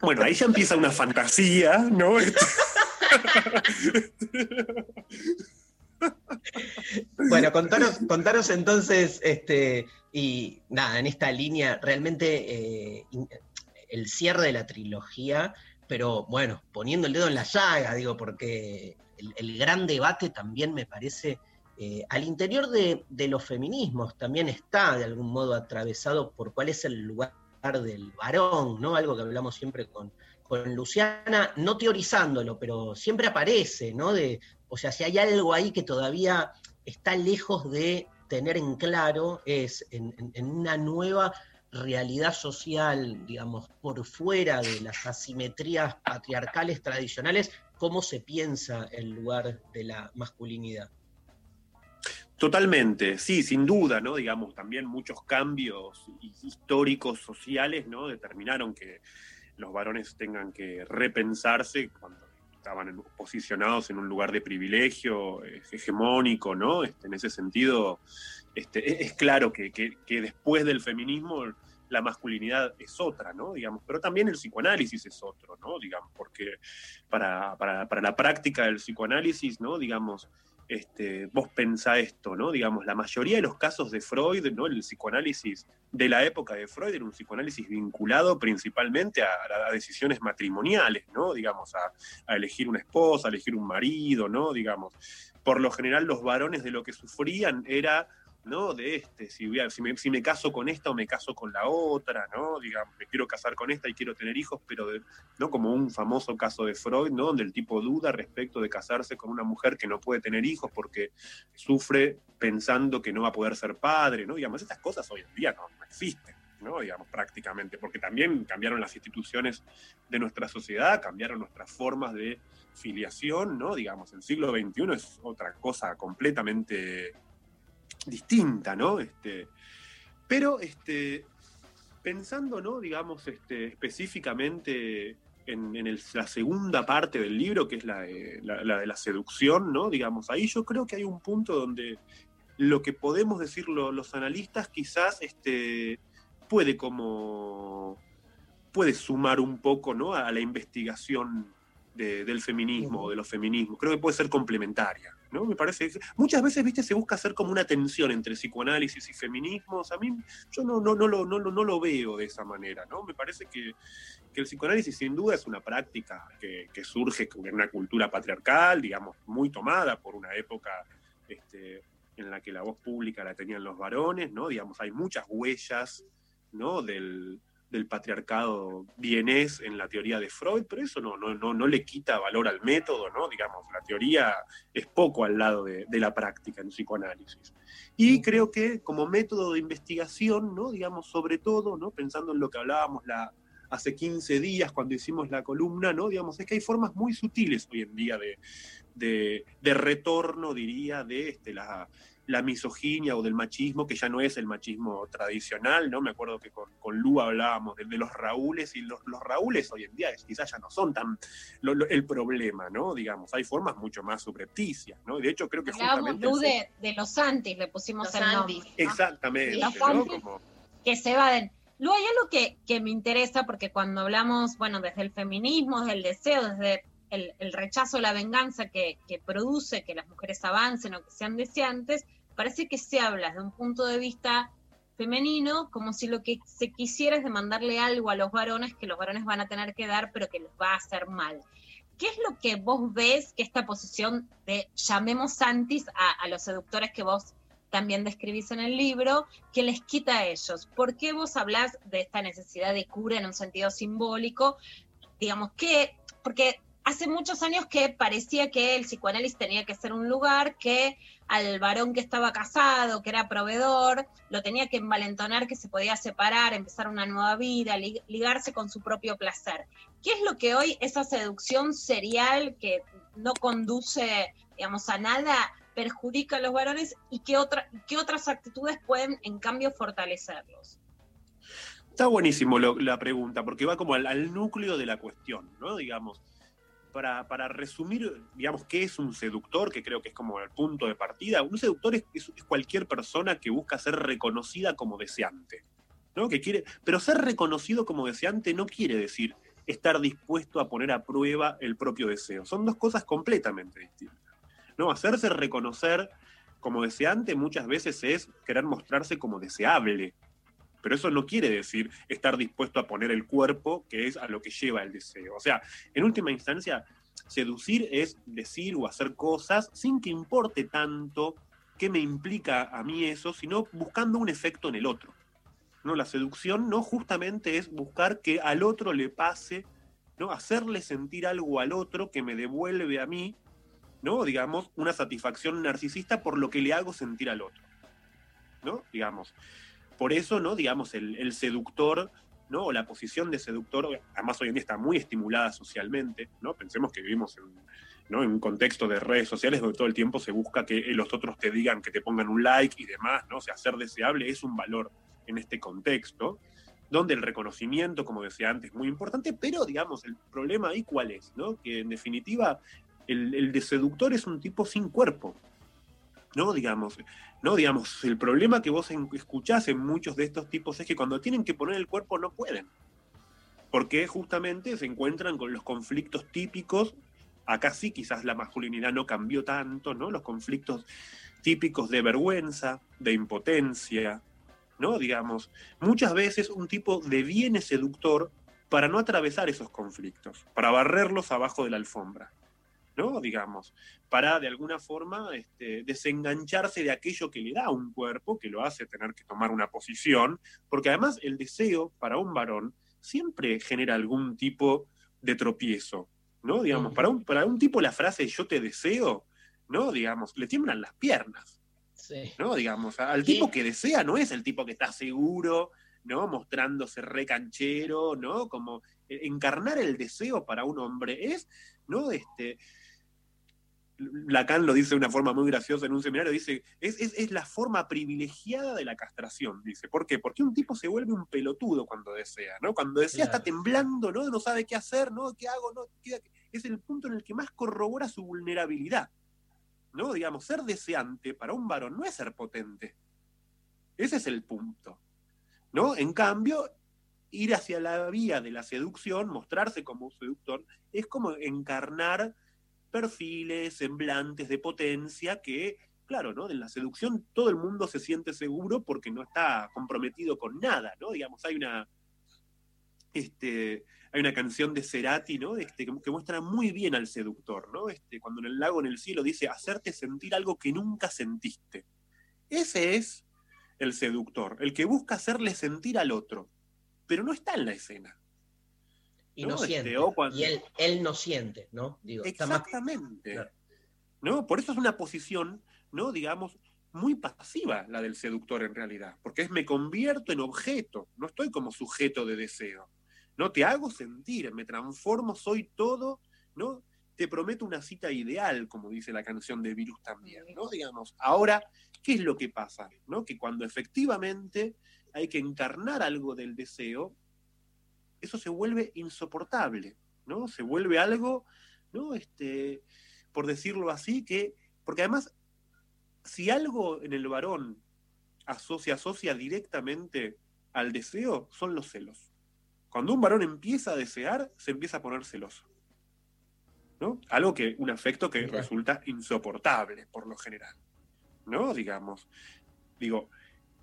Bueno, ahí ya empieza una fantasía, ¿no? Bueno, contanos, contanos entonces, este, y nada, en esta línea, realmente eh, el cierre de la trilogía, pero bueno, poniendo el dedo en la llaga, digo, porque el, el gran debate también me parece, eh, al interior de, los feminismos también está de algún modo atravesado por cuál es el lugar del varón, ¿no? Algo que hablamos siempre con, Luciana, no teorizándolo, pero siempre aparece, ¿no? De, o sea, si hay algo ahí que todavía está lejos de tener en claro, es en una nueva realidad social, digamos, por fuera de las asimetrías patriarcales tradicionales, cómo se piensa el lugar de la masculinidad. Totalmente, sí, sin duda, ¿no? Digamos, también muchos cambios hi- históricos, sociales, ¿no? Determinaron que los varones tengan que repensarse cuando estaban posicionados en un lugar de privilegio eh, hegemónico, ¿no? Este, en ese sentido, este, es, es claro que, que- que después del feminismo la masculinidad es otra, ¿no? Digamos, pero también el psicoanálisis es otro, ¿no? Digamos, porque para, para- para la práctica del psicoanálisis, ¿no? Digamos, este, vos pensá esto, ¿no? Digamos, la mayoría de los casos de Freud, ¿no? El psicoanálisis de la época de Freud era un psicoanálisis vinculado principalmente a, decisiones matrimoniales, ¿no? Digamos, a, a elegir una esposa, a elegir un marido, ¿no? Digamos, por lo general los varones de lo que sufrían era ¿no? De este, si, voy a- si, me, si me caso con esta o me caso con la otra, ¿no? Digamos, me quiero casar con esta y quiero tener hijos, pero, ¿no? Como un famoso caso de Freud, ¿no? Donde el tipo duda respecto de casarse con una mujer que no puede tener hijos porque sufre pensando que no va a poder ser padre, ¿no? Digamos, estas cosas hoy en día no, no existen, ¿no? Digamos, prácticamente, porque también cambiaron las instituciones de nuestra sociedad, cambiaron nuestras formas de filiación, ¿no? Digamos, el siglo XXI es otra cosa completamente distinta, ¿no? Este, pero este, pensando, ¿no? Digamos, este, específicamente en, en el- la segunda parte del libro, que es la de la, la de la seducción, ¿no? Digamos, ahí yo creo que hay un punto donde lo que podemos decir lo- los analistas quizás este, puede como puede sumar un poco ¿no? a la investigación de- del feminismo o de los feminismos. Creo que puede ser complementaria. Me parece. Muchas veces, viste, se busca hacer como una tensión entre psicoanálisis y feminismos. A mí, yo no, no, no, lo, no, no lo veo de esa manera. ¿no? Me parece que, que el psicoanálisis, sin duda, es una práctica que, que surge en una cultura patriarcal, digamos, muy tomada por una época. Este, en la que la voz pública la tenían los varones, ¿no? Digamos, hay muchas huellas, ¿no? Del, del patriarcado vienés en la teoría de Freud, pero eso no, no, no, no le quita valor al método, ¿no? Digamos, la teoría es poco al lado de, de la práctica en psicoanálisis. Y creo que como método de investigación, ¿no? Digamos, sobre todo, ¿no? Pensando en lo que hablábamos la, hace 15 días cuando hicimos la columna, ¿no? Digamos, es que hay formas muy sutiles hoy en día de, de, de retorno, diría, de este, la, la misoginia o del machismo, que ya no es el machismo tradicional, ¿no? Me acuerdo que con, con Lu hablábamos de, de los Raúles, y los, los Raúles hoy en día quizás ya no son tan lo- lo- el problema, ¿no? Digamos, hay formas mucho más subrepticias, ¿no? Y de hecho creo que Hablábamos, justamente... Lu, de, de los Santis, le pusimos Los el nombre. ¿no? Exactamente, Los ¿no? Como- que se evaden. Luego hay algo que, que me interesa, porque cuando hablamos, bueno, desde el feminismo, desde el deseo, desde el, el rechazo, la venganza que, que produce que las mujeres avancen o que sean deseantes, parece que se habla desde un punto de vista femenino como si lo que se quisiera es demandarle algo a los varones que los varones van a tener que dar, pero que les va a hacer mal. ¿Qué es lo que vos ves que esta posición de llamemos santis a, a los seductores que vos también describís en el libro, que les quita a ellos? ¿Por qué vos hablás de esta necesidad de cura en un sentido simbólico? Digamos que, porque hace muchos años que parecía que el psicoanálisis tenía que ser un lugar que al varón que estaba casado, que era proveedor, lo tenía que envalentonar, que se podía separar, empezar una nueva vida, li- ligarse con su propio placer. ¿Qué es lo que hoy esa seducción serial que no conduce, digamos, a nada, perjudica a los varones y qué, otra, qué otras actitudes pueden, en cambio, fortalecerlos? Está buenísimo la pregunta, porque va como al, al núcleo de la cuestión, ¿no? Digamos, para, para resumir, digamos, ¿qué es un seductor? Que creo que es como el punto de partida. Un seductor es, cualquier persona que busca ser reconocida como deseante, ¿no? Que quiere, pero ser reconocido como deseante no quiere decir estar dispuesto a poner a prueba el propio deseo. Son dos cosas completamente distintas. ¿no? Hacerse reconocer como deseante muchas veces es querer mostrarse como deseable, pero eso no quiere decir estar dispuesto a poner el cuerpo, que es a lo que lleva el deseo. O sea, en última instancia, seducir es decir o hacer cosas sin que importe tanto qué me implica a mí eso, sino buscando un efecto en el otro. ¿no? La seducción no justamente es buscar que al otro le pase, ¿no? hacerle sentir algo al otro que me devuelve a mí, ¿no? digamos, una satisfacción narcisista por lo que le hago sentir al otro. ¿no? Digamos. Por eso, ¿no? Digamos, el, el seductor, ¿no? O la posición de seductor, además hoy en día está muy estimulada socialmente, ¿no? Pensemos que vivimos en, un contexto de redes sociales donde todo el tiempo se busca que los otros te digan, que te pongan un like y demás, ¿no? O sea, ser deseable es un valor en este contexto, donde el reconocimiento, como decía antes, es muy importante, pero, digamos, el problema ahí cuál es, ¿no? Que en definitiva el, el de seductor es un tipo sin cuerpo, ¿no? Digamos, ¿no? Digamos, el problema que vos escuchás en muchos de estos tipos es que cuando tienen que poner el cuerpo no pueden. Porque justamente se encuentran con los conflictos típicos, acá sí quizás la masculinidad no cambió tanto, ¿no? Los conflictos típicos de vergüenza, de impotencia, ¿no? Digamos, muchas veces un tipo deviene seductor para no atravesar esos conflictos, para barrerlos abajo de la alfombra. ¿No? Digamos, para de alguna forma este, desengancharse de aquello que le da un cuerpo, que lo hace tener que tomar una posición, porque además el deseo para un varón siempre genera algún tipo de tropiezo, ¿no? Digamos, para, un, para un tipo la frase yo te deseo, ¿no? Digamos, le tiemblan las piernas. Sí. ¿no? Digamos, al tipo que desea no es el tipo que está seguro, ¿no? Mostrándose recanchero, ¿no? Como eh, encarnar el deseo para un hombre es, ¿no? Este, Lacan lo dice de una forma muy graciosa en un seminario, dice, es, es, es la forma privilegiada de la castración, dice. ¿Por qué? Porque un tipo se vuelve un pelotudo cuando desea, ¿no? Cuando desea Claro. está temblando, ¿no? No sabe qué hacer, ¿no? ¿Qué hago? No? ¿Qué- Es el punto en el que más corrobora su vulnerabilidad. ¿no? Digamos, ser deseante para un varón no es ser potente. Ese es el punto. ¿no? En cambio, ir hacia la vía de la seducción, mostrarse como un seductor, es como encarnar perfiles, semblantes de potencia que, claro, ¿no? En la seducción todo el mundo se siente seguro porque no está comprometido con nada, ¿no? Digamos, hay una, este, hay una canción de Cerati, ¿no? Este, que, muestra muy bien al seductor, ¿no? Este, cuando en el lago en el cielo dice hacerte sentir algo que nunca sentiste. Ese es el seductor, el que busca hacerle sentir al otro, pero no está en la escena. Y no, ¿no? Este, siente. cuando- Y él, él no siente, ¿no? Digo, está más- Exactamente. ¿No? Por eso es una posición, ¿no? Digamos, muy pasiva la del seductor en realidad, porque es me convierto en objeto, no estoy como sujeto de deseo. No te hago sentir, me transformo, soy todo, ¿no? Te prometo una cita ideal, como dice la canción de Virus también, ¿no? Digamos, ahora, ¿qué es lo que pasa? ¿No? Que cuando efectivamente hay que encarnar algo del deseo, eso se vuelve insoportable, ¿no? Se vuelve algo, ¿no? Este, por decirlo así, que, porque además, si algo en el varón asocia, asocia directamente al deseo, son los celos. Cuando un varón empieza a desear, se empieza a poner celoso. ¿no? Algo que, un afecto que resulta insoportable por lo general. ¿No? Digamos. Digo,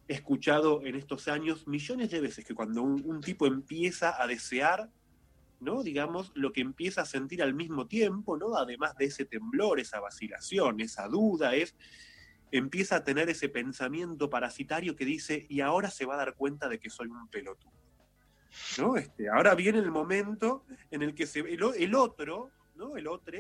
he escuchado en estos años millones de veces que cuando un, tipo empieza a desear, ¿no? Digamos, lo que empieza a sentir al mismo tiempo, ¿no? Además de ese temblor, esa vacilación, esa duda, es empieza a tener ese pensamiento parasitario que dice, y ahora se va a dar cuenta de que soy un pelotudo. ¿No? Este, ahora viene el momento en el que se, el, el otro, ¿no? El otro,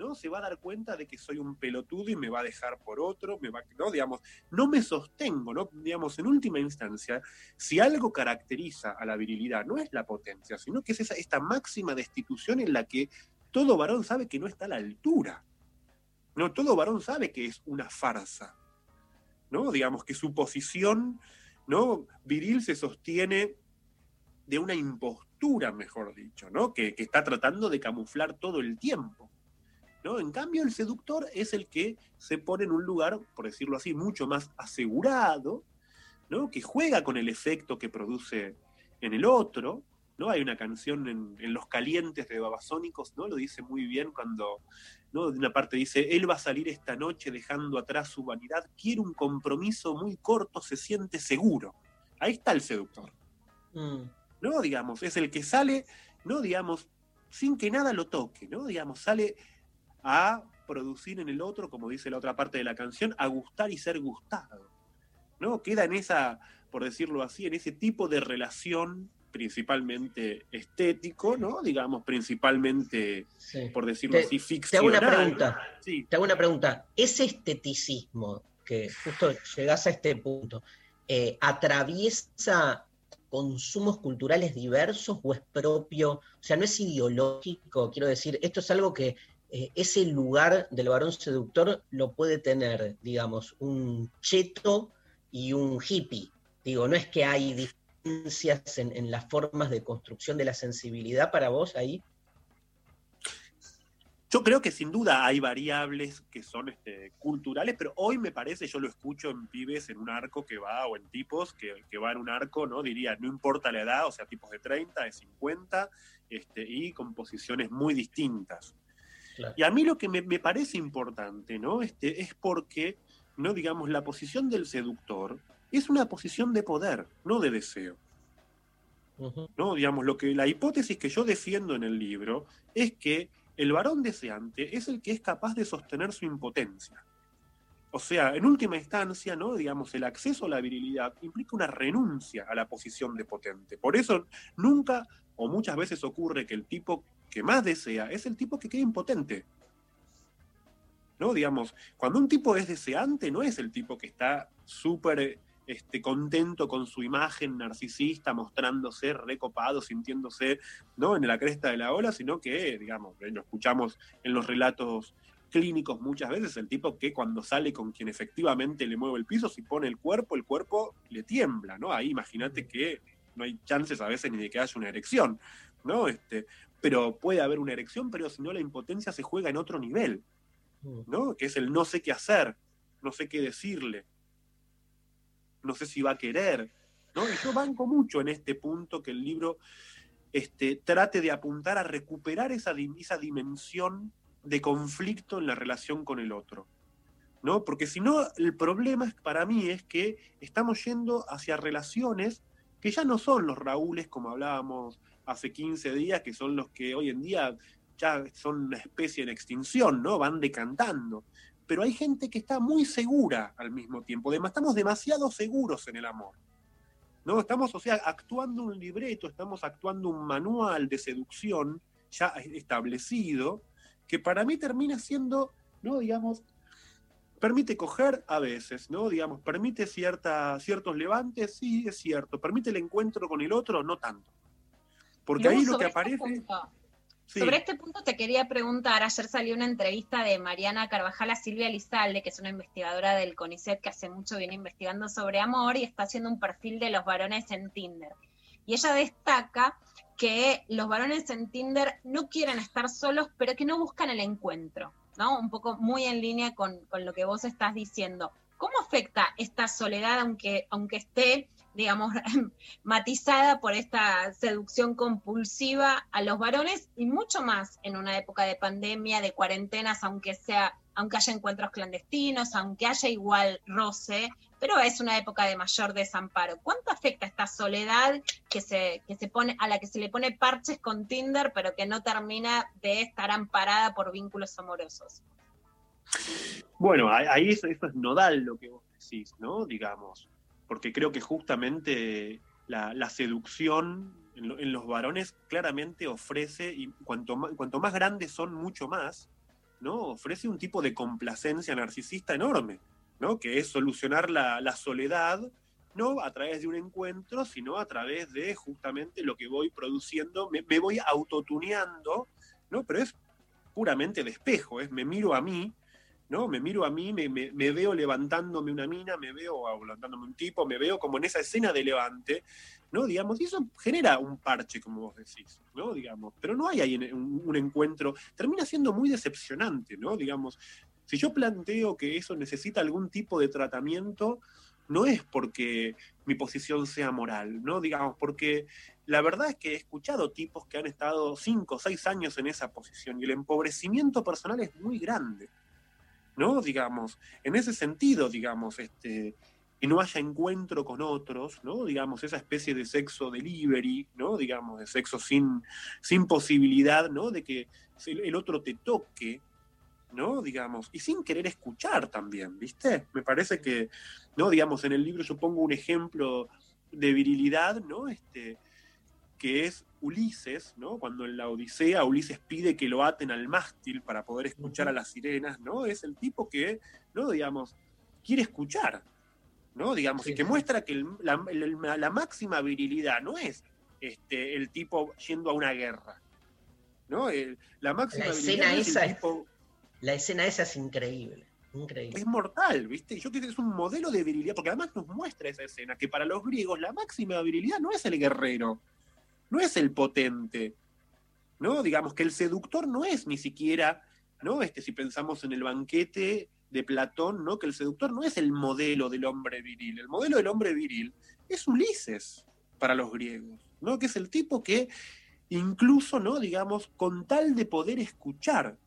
¿no? Se va a dar cuenta de que soy un pelotudo y me va a dejar por otro, me va, ¿no? Digamos, no me sostengo, ¿no? Digamos, en última instancia, si algo caracteriza a la virilidad, no es la potencia, sino que es esa, esta máxima destitución en la que todo varón sabe que no está a la altura. No, todo varón sabe que es una farsa. ¿No? Digamos que su posición, ¿no? Viril se sostiene de una impostura, mejor dicho, ¿no? Que, que está tratando de camuflar todo el tiempo. ¿No? En cambio, el seductor es el que se pone en un lugar, por decirlo así, mucho más asegurado, ¿no? Que juega con el efecto que produce en el otro, ¿no? Hay una canción en, en Los Calientes de Babasónicos, ¿no? Lo dice muy bien cuando, ¿no? De una parte dice, él va a salir esta noche dejando atrás su vanidad, quiere un compromiso muy corto, se siente seguro. Ahí está el seductor. Mm. ¿no? Digamos, es el que sale, ¿no? Digamos, sin que nada lo toque, ¿no? Digamos, sale a producir en el otro, como dice la otra parte de la canción, a gustar y ser gustado, ¿no? Queda en esa, por decirlo así, en ese tipo de relación principalmente estético, ¿no? Digamos, principalmente, por decirlo Te- así, Te hago ficcional. una pregunta. Sí. Te hago una pregunta. ¿Ese esteticismo, que justo llegás a este punto, eh, atraviesa consumos culturales diversos o es propio? O sea, no es ideológico, quiero decir, esto es algo que eh, ese lugar del varón seductor lo puede tener, digamos, un cheto y un hippie. Digo, no es que hay diferencias en, las formas de construcción de la sensibilidad para vos ahí. Yo creo que sin duda hay variables que son este, culturales, pero hoy me parece, yo lo escucho en pibes en un arco que va, o en tipos que, va en un arco, ¿no? Diría, no importa la edad, o sea, tipos de 30, de 50, este, y con posiciones muy distintas. Y a mí lo que me, me parece importante, ¿no? Este, es porque, ¿no? Digamos, la posición del seductor es una posición de poder, no de deseo. ¿no? Digamos, lo que, la hipótesis que yo defiendo en el libro es que el varón deseante es el que es capaz de sostener su impotencia. O sea, en última instancia, ¿no? Digamos, el acceso a la virilidad implica una renuncia a la posición de potente. Por eso nunca o muchas veces ocurre que el tipo que más desea es el tipo que queda impotente. ¿No? Digamos, cuando un tipo es deseante, no es el tipo que está súper este, contento con su imagen narcisista, mostrándose recopado, sintiéndose ¿no? en la cresta de la ola, sino que, digamos, lo escuchamos en los relatos clínicos muchas veces, el tipo que cuando sale con quien efectivamente le mueve el piso, si pone el cuerpo, el cuerpo le tiembla, ¿no? Ahí imagínate que no hay chances a veces ni de que haya una erección, ¿no? Este, pero puede haber una erección, pero si no la impotencia se juega en otro nivel, ¿no? Que es el no sé qué hacer, no sé qué decirle, no sé si va a querer, ¿no? Y yo banco mucho en este punto que el libro este, trate de apuntar a recuperar esa, esa dimensión de conflicto en la relación con el otro. ¿no? Porque si no, el problema para mí es que estamos yendo hacia relaciones que ya no son los Raúles como hablábamos hace 15 días, que son los que hoy en día ya son una especie en extinción, ¿no? Van decantando. Pero hay gente que está muy segura al mismo tiempo. Estamos demasiado seguros en el amor. ¿no? Estamos, o sea, actuando un libreto, estamos actuando un manual de seducción ya establecido, que para mí termina siendo, ¿no? Digamos, permite coger a veces, ¿no? Digamos, permite cierta, ciertos levantes, sí, es cierto. Permite el encuentro con el otro, no tanto. Porque ahí lo sobre que este aparece. Sí. Sobre este punto te quería preguntar, ayer salió una entrevista de Mariana Carvajal a Silvia Lizalde, que es una investigadora del CONICET que hace mucho viene investigando sobre amor y está haciendo un perfil de los varones en Tinder. Y ella destaca que los varones en Tinder no quieren estar solos, pero que no buscan el encuentro, ¿no? Un poco muy en línea con, con lo que vos estás diciendo. ¿Cómo afecta esta soledad, aunque, aunque esté, digamos, [laughs] matizada por esta seducción compulsiva a los varones y mucho más en una época de pandemia, de cuarentenas, aunque sea, aunque haya encuentros clandestinos, aunque haya igual roce, pero es una época de mayor desamparo. ¿Cuánto afecta esta soledad que se, que se pone, a la que se le pone parches con Tinder, pero que no termina de estar amparada por vínculos amorosos? Bueno, ahí- eso, eso es nodal lo que vos decís, ¿no? Digamos, porque creo que justamente la, seducción en, lo- en los varones claramente ofrece, y cuanto más, cuanto más grandes son, mucho más, ¿no? Ofrece un tipo de complacencia narcisista enorme, ¿no? Que es solucionar la, la soledad, no a través de un encuentro, sino a través de justamente lo que voy produciendo, me, voy autotuneando, ¿no? Pero es puramente de espejo, es me miro a mí, ¿no? Me miro a mí, me, veo levantándome una mina, me veo levantándome un tipo, me veo como en esa escena de levante, ¿no? Digamos, y eso genera un parche, como vos decís, ¿no? Digamos, pero no hay ahí un, un encuentro, termina siendo muy decepcionante, ¿no? Digamos, si yo planteo que eso necesita algún tipo de tratamiento, no es porque mi posición sea moral, ¿no? Digamos, porque la verdad es que he escuchado tipos que han estado cinco o seis años en esa posición y el empobrecimiento personal es muy grande. ¿No? Digamos, en ese sentido, digamos, este, que no haya encuentro con otros, ¿no? Digamos, esa especie de sexo delivery, ¿no? Digamos, de sexo sin, sin posibilidad, ¿no? De que el otro te toque, ¿no? Digamos, y sin querer escuchar también, ¿viste? Me parece que, ¿no? Digamos, en el libro yo pongo un ejemplo de virilidad, ¿no? Este, que es Ulises, ¿no? Cuando en la Odisea Ulises pide que lo aten al mástil para poder escuchar a las sirenas, ¿no? Es el tipo que, ¿no? Digamos, quiere escuchar, ¿no? Digamos, y que muestra que el- la, el- la máxima virilidad no es este, el tipo yendo a una guerra, ¿no? El- la máxima La virilidad escena es el tipo La escena esa es increíble. Increíble. es mortal, ¿viste? Yo creo que es un modelo de virilidad, porque además nos muestra esa escena, que para los griegos la máxima virilidad no es el guerrero, no es el potente, ¿no? Digamos que el seductor no es ni siquiera, ¿no? Este, si pensamos en el banquete de Platón, ¿no? Que el seductor no es el modelo del hombre viril, el modelo del hombre viril es Ulises para los griegos, ¿no? Que es el tipo que incluso, ¿no? Digamos, con tal de poder escuchar,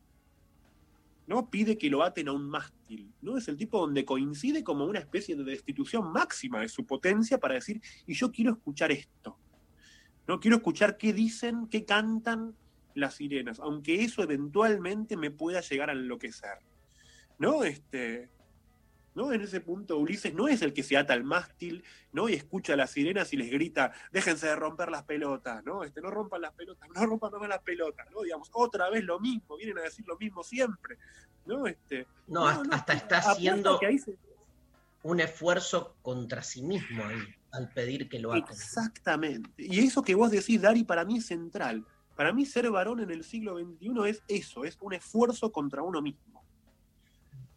¿no? Pide que lo aten a un mástil, ¿no? Es el tipo donde coincide como una especie de destitución máxima de su potencia para decir, y yo quiero escuchar esto, ¿no? Quiero escuchar qué dicen, qué cantan, las sirenas, aunque eso eventualmente me pueda llegar a enloquecer. ¿No? Este, ¿no? En ese punto Ulises no es el que se ata al mástil, ¿no? Y escucha a las sirenas y les grita, déjense de romper las pelotas, ¿no? Este, no rompan las pelotas, no rompan más las pelotas, ¿no? Digamos, otra vez lo mismo, vienen a decir lo mismo siempre, ¿no? Este, No, hasta, hasta está haciendo se- un esfuerzo contra sí mismo ahí, al pedir que lo hagan. Exactamente. Y eso que vos decís, Dari, para mí es central. Para mí ser varón en el siglo XXI es eso, es un esfuerzo contra uno mismo.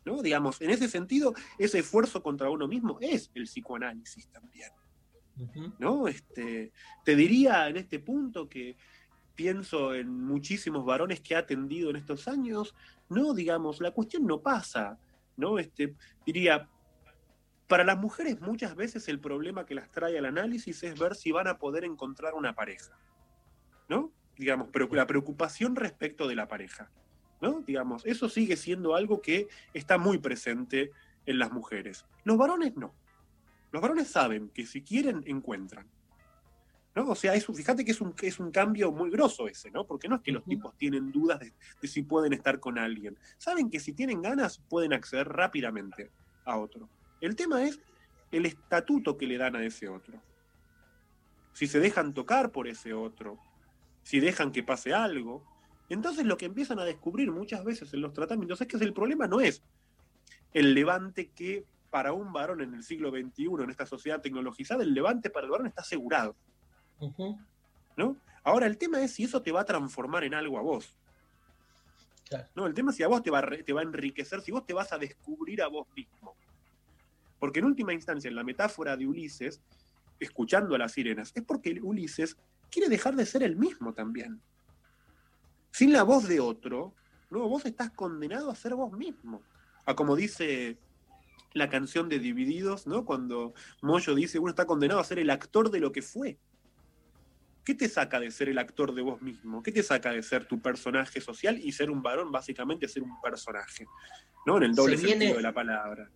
¿No? Digamos, en ese sentido, ese esfuerzo contra uno mismo es el psicoanálisis también. ¿no? Este, te diría en este punto que pienso en muchísimos varones que ha atendido en estos años, no, digamos, la cuestión no pasa, ¿no? Este, diría, para las mujeres muchas veces el problema que las trae al análisis es ver si van a poder encontrar una pareja, ¿no? Digamos, pero la preocupación respecto de la pareja, ¿no? Digamos, eso sigue siendo algo que está muy presente en las mujeres. Los varones no. Los varones saben que si quieren, encuentran. ¿No? O sea, es, fíjate que es un, es un cambio muy grosso ese, ¿no? Porque no es que los tipos tienen dudas de, de si pueden estar con alguien. Saben que si tienen ganas, pueden acceder rápidamente a otro. El tema es el estatuto que le dan a ese otro. Si se dejan tocar por ese otro, si dejan que pase algo. Entonces lo que empiezan a descubrir muchas veces en los tratamientos es que el problema no es el levante que para un varón en el siglo XXI, en esta sociedad tecnologizada, el levante para el varón está asegurado. ¿no? Ahora, el tema es si eso te va a transformar en algo a vos. ¿no? El tema es si a vos te va, a re- te va a enriquecer, si vos te vas a descubrir a vos mismo. Porque en última instancia, en la metáfora de Ulises, escuchando a las sirenas, es porque Ulises quiere dejar de ser el mismo también. Sin la voz de otro, no, vos estás condenado a ser vos mismo. A como dice la canción de Divididos, ¿no? Cuando Moyo dice, uno está condenado a ser el actor de lo que fue. ¿Qué te saca de ser el actor de vos mismo? ¿Qué te saca de ser tu personaje social y ser un varón, básicamente ser un personaje? ¿No? En el doble Se viene- sentido de la palabra.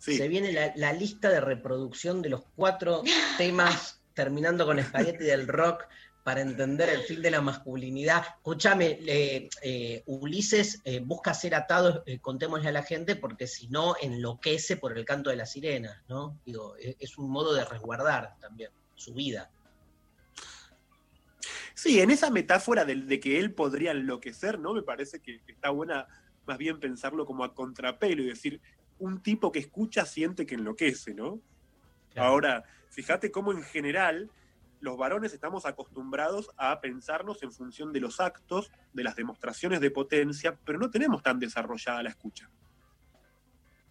Sí. Se viene la, la lista de reproducción de los cuatro [laughs] temas terminando con espagueti del rock para entender el fin de la masculinidad. Escúchame, eh, eh, Ulises eh, busca ser atado, eh, contémosle a la gente, porque si no enloquece por el canto de las sirenas, ¿no? Digo, e- es un modo de resguardar también su vida. Sí, en esa metáfora de, de que él podría enloquecer, ¿no? Me parece que, que está buena más bien pensarlo como a contrapelo y decir, un tipo que escucha siente que enloquece, ¿no? Ahora, fíjate cómo en general los varones estamos acostumbrados a pensarnos en función de los actos, de las demostraciones de potencia, pero no tenemos tan desarrollada la escucha.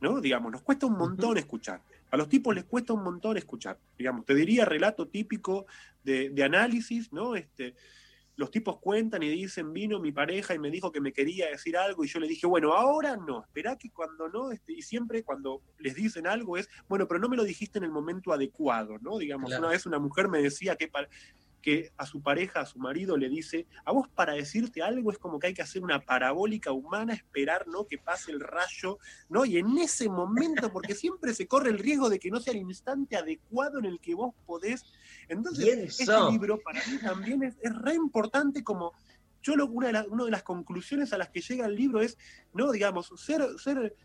¿No? Digamos, nos cuesta un montón escuchar. A los tipos les cuesta un montón escuchar. Digamos, te diría relato típico de, de análisis, ¿no? Este, los tipos cuentan y dicen, vino mi pareja y me dijo que me quería decir algo y yo le dije, bueno, ahora no, esperá que cuando no, este, y siempre cuando les dicen algo es, bueno, pero no me lo dijiste en el momento adecuado, ¿no? Digamos, Claro. una vez una mujer me decía que, que a su pareja, a su marido, le dice, a vos para decirte algo es como que hay que hacer una parabólica humana, esperar, ¿no? Que pase el rayo, ¿no? Y en ese momento, porque siempre se corre el riesgo de que no sea el instante adecuado en el que vos podés. Entonces, este libro para mí también es, es re importante como yo lo, una, de las, una de las conclusiones a las que llega el libro es, no, digamos, ser, ser,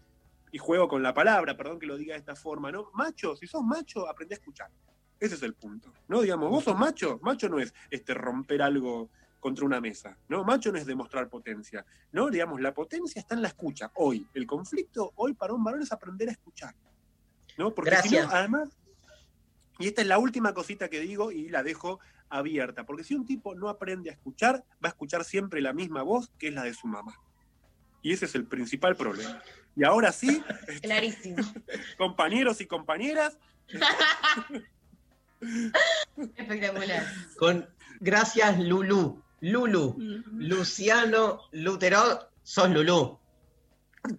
y juego con la palabra, perdón que lo diga de esta forma, ¿no? Macho, si sos macho, aprende a escuchar. Ese es el punto. ¿No? Digamos, vos sos macho, macho no es este romper algo contra una mesa, ¿no? Macho no es demostrar potencia, ¿no? Digamos, la potencia está en la escucha, hoy. El conflicto hoy para un varón es aprender a escuchar, ¿no? Porque si no, Gracias. además, y esta es la última cosita que digo y la dejo abierta, porque si un tipo no aprende a escuchar, va a escuchar siempre la misma voz que es la de su mamá. Y ese es el principal problema. Y ahora sí, [laughs] Clarísimo. [laughs] compañeros y compañeras, [laughs] Espectacular. Con gracias, Lulu. Lulu. Luciano Lutero, sos Lulú.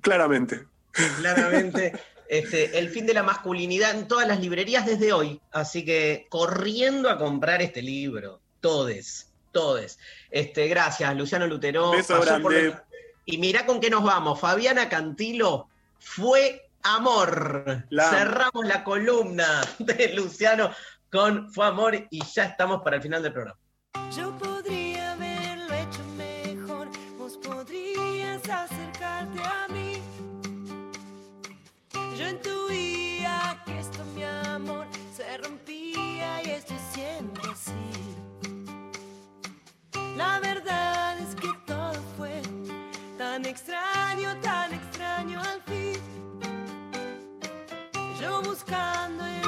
claramente. Claramente. Este, el fin de la masculinidad en todas las librerías desde hoy. Así que corriendo a comprar este libro. Todes, todes. Este, gracias, Luciano Lutero. Beso por Y mirá con qué nos vamos. Fabiana Cantilo fue amor. La. Cerramos la columna de Luciano con Fue amor y ya estamos para el final del programa. Yo La verdad es que todo fue tan extraño, tan extraño al fin. Yo buscando el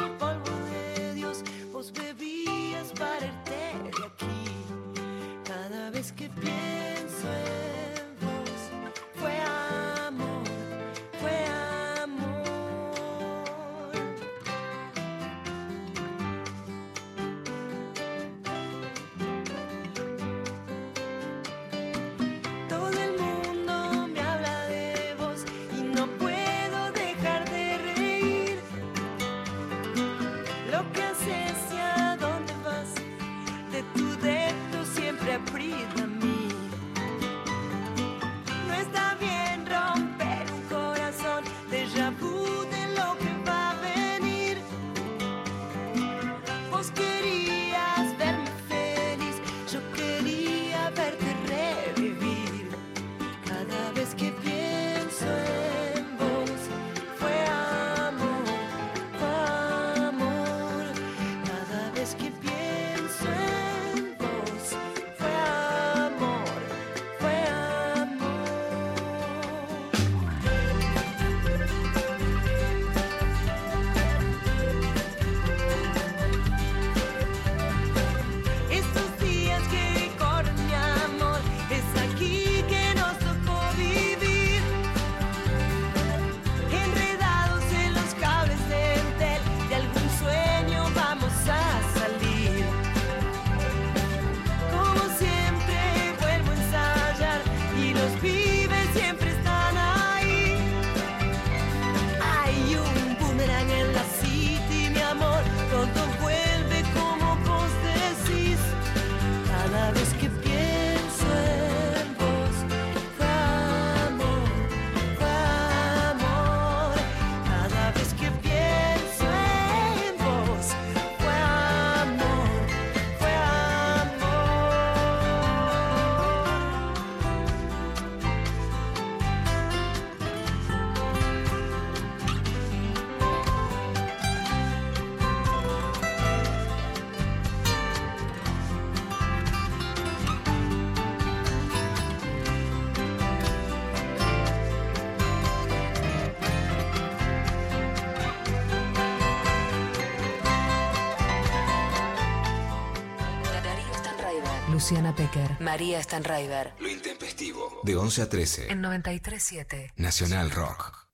Luciana Pecker. María Stanraiver. Lo intempestivo. De 11 a 13. En 93.7. Nacional Rock.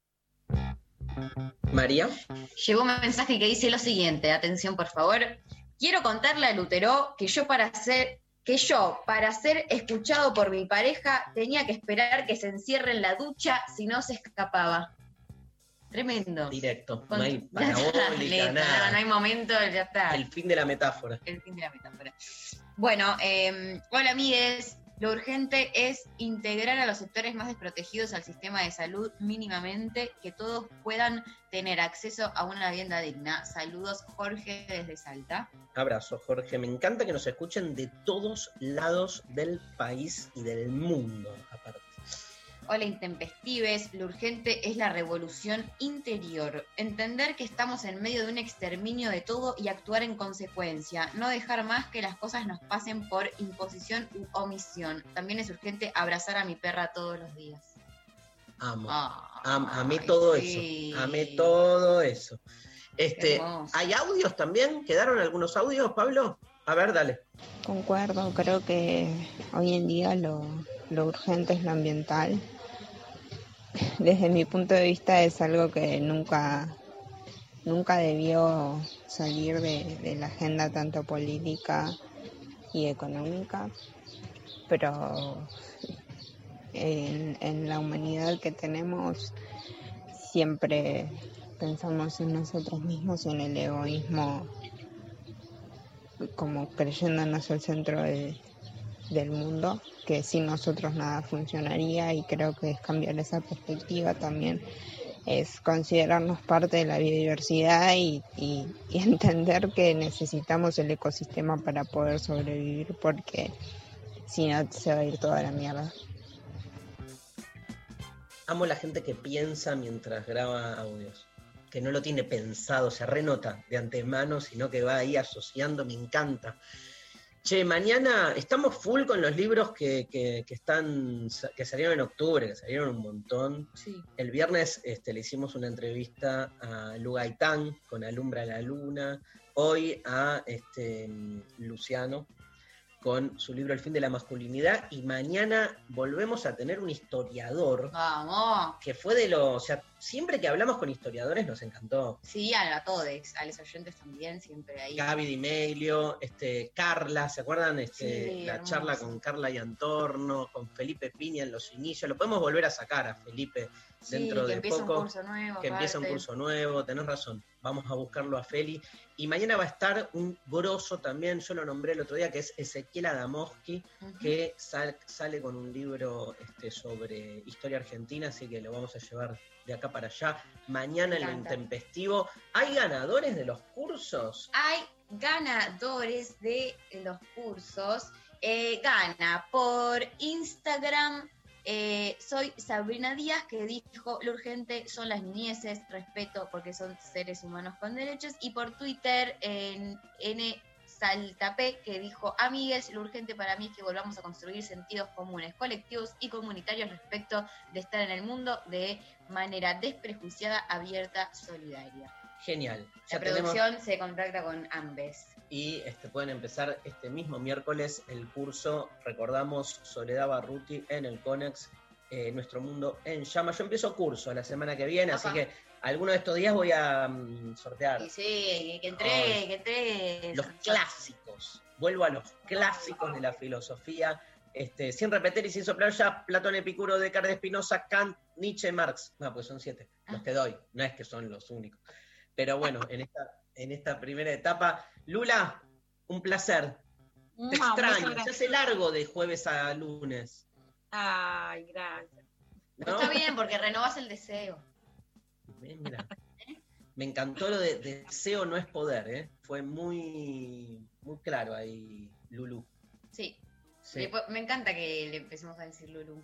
María. Llegó un mensaje que dice lo siguiente, atención por favor. Quiero contarle a Lutero que yo para ser que yo para ser escuchado por mi pareja tenía que esperar que se encierre en la ducha si no se escapaba. Tremendo. Directo. Con- No hay [laughs] parabólica, nada. no, no hay momento, ya está. El fin de la metáfora. El fin de la metáfora. Bueno, eh, hola amigues. Lo urgente es integrar a los sectores más desprotegidos al sistema de salud mínimamente, que todos puedan tener acceso a una vivienda digna. Saludos, Jorge desde Salta. Abrazo, Jorge. Me encanta que nos escuchen de todos lados del país y del mundo, aparte. Hola intempestives, lo urgente es la revolución interior. Entender que estamos en medio de un exterminio de todo y actuar en consecuencia. No dejar más que las cosas nos pasen por imposición u omisión. También es urgente abrazar a mi perra todos los días. Amo. Ah, Am- amé todo sí. eso. Amé todo eso. Este. ¿Hay audios también? ¿Quedaron algunos audios, Pablo? A ver, dale. Concuerdo, creo que hoy en día lo, lo urgente es lo ambiental. Desde mi punto de vista es algo que nunca, nunca debió salir de, la agenda tanto política y económica, pero en, en la humanidad que tenemos siempre pensamos en nosotros mismos y en el egoísmo como creyéndonos el centro de- del mundo, que sin nosotros nada funcionaría y creo que es cambiar esa perspectiva también, es considerarnos parte de la biodiversidad y, y- [laughs] entender que necesitamos el ecosistema para poder sobrevivir porque si no se va a ir toda la mierda. Amo la gente que piensa mientras graba audios. Que no lo tiene pensado, se renota de antemano, sino que va ahí asociando, me encanta. Che, mañana estamos full con los libros que, que- que están que salieron en octubre, que salieron un montón. Sí. El viernes este, le hicimos una entrevista a Lu Gaitán con Alumbra la Luna. Hoy a este, Luciano con su libro El fin de la masculinidad. Y mañana volvemos a tener un historiador Vamos. que fue de lo. O sea, siempre que hablamos con historiadores nos encantó. Sí, a, a todos, a los oyentes también, siempre ahí. Gaby Di Meglio, este, Carla, ¿se acuerdan? Este, Sí, la hermoso. charla con Carla y Antorno, con Felipe Piña en los inicios. Lo podemos volver a sacar a Felipe dentro que de empieza poco. un curso nuevo. que empieza un curso nuevo, tenés razón. Vamos a buscarlo a Feli. Y mañana va a estar un grosso también, yo lo nombré el otro día, que es Ezequiel Adamoski, Ujú. que sal- sale con un libro este, sobre historia argentina, así que lo vamos a llevar de acá para allá. Mañana en lo intempestivo. ¿Hay ganadores de los cursos? Hay ganadores de los cursos. Eh, gana por Instagram. Eh, soy Sabrina Díaz que dijo lo urgente son las niñeces, respeto porque son seres humanos con derechos. Y por Twitter en N Saltapé que dijo amigues, lo urgente para mí es que volvamos a construir sentidos comunes, colectivos y comunitarios respecto de estar en el mundo de manera desprejuiciada, abierta, solidaria. Genial. La Ya tenemos- producción se contacta con Ambes. Y este, pueden empezar este mismo miércoles el curso, recordamos, Soledad Barruti en el CONEX, eh, Nuestro Mundo en Llama. Yo empiezo curso la semana que viene, así que alguno de estos días voy a mm, sortear Y sí, que entregue, que entregue. los clásicos. Vuelvo a los clásicos de la filosofía, este, sin repetir y sin soplar ya, Platón, Epicuro, Descartes, Spinoza, Kant, Nietzsche, Marx. No, pues son siete, los que doy, no es que son los únicos. Pero bueno, en esta, en esta primera etapa, Lula, un placer. Te Mua, un extraño, se hace largo de jueves a lunes. Ay, gracias. ¿no? Está bien, porque renovas el deseo. Mira. Me encantó lo de deseo no es poder, ¿eh? Fue muy, muy claro ahí, Lulu. Sí. Sí. Me encanta que le empecemos a decir Lulu.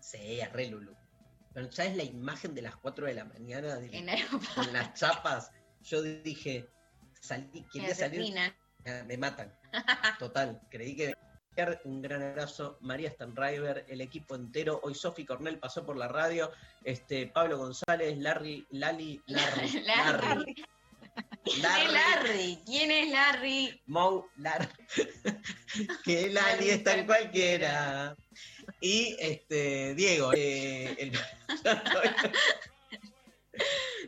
Sí, es re Lulu. Pero ¿sabes la imagen de las 4 de la mañana de- En con las chapas? Yo dije, salí, quería Me salir. Me matan. [laughs] Total, creí que un gran abrazo, María Stanriver, el equipo entero. Hoy Sofi Cornell pasó por la radio, este Pablo González, Larry, Lali, Larry, [laughs] Larry. Larry, ¿Quién es Larry? ¿Quién es Larry? Mou Lar. [laughs] que Lali está en cualquiera. Y este, Diego, eh, el-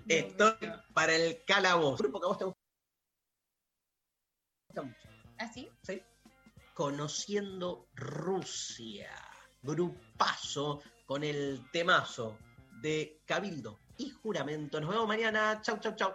estoy para el calabozo. Grupo que a vos te gusta mucho. ¿Así? ¿sí? Conociendo Rusia. Grupazo con el temazo de Cabildo y Juramento. Nos vemos mañana. Chau, chau, chau.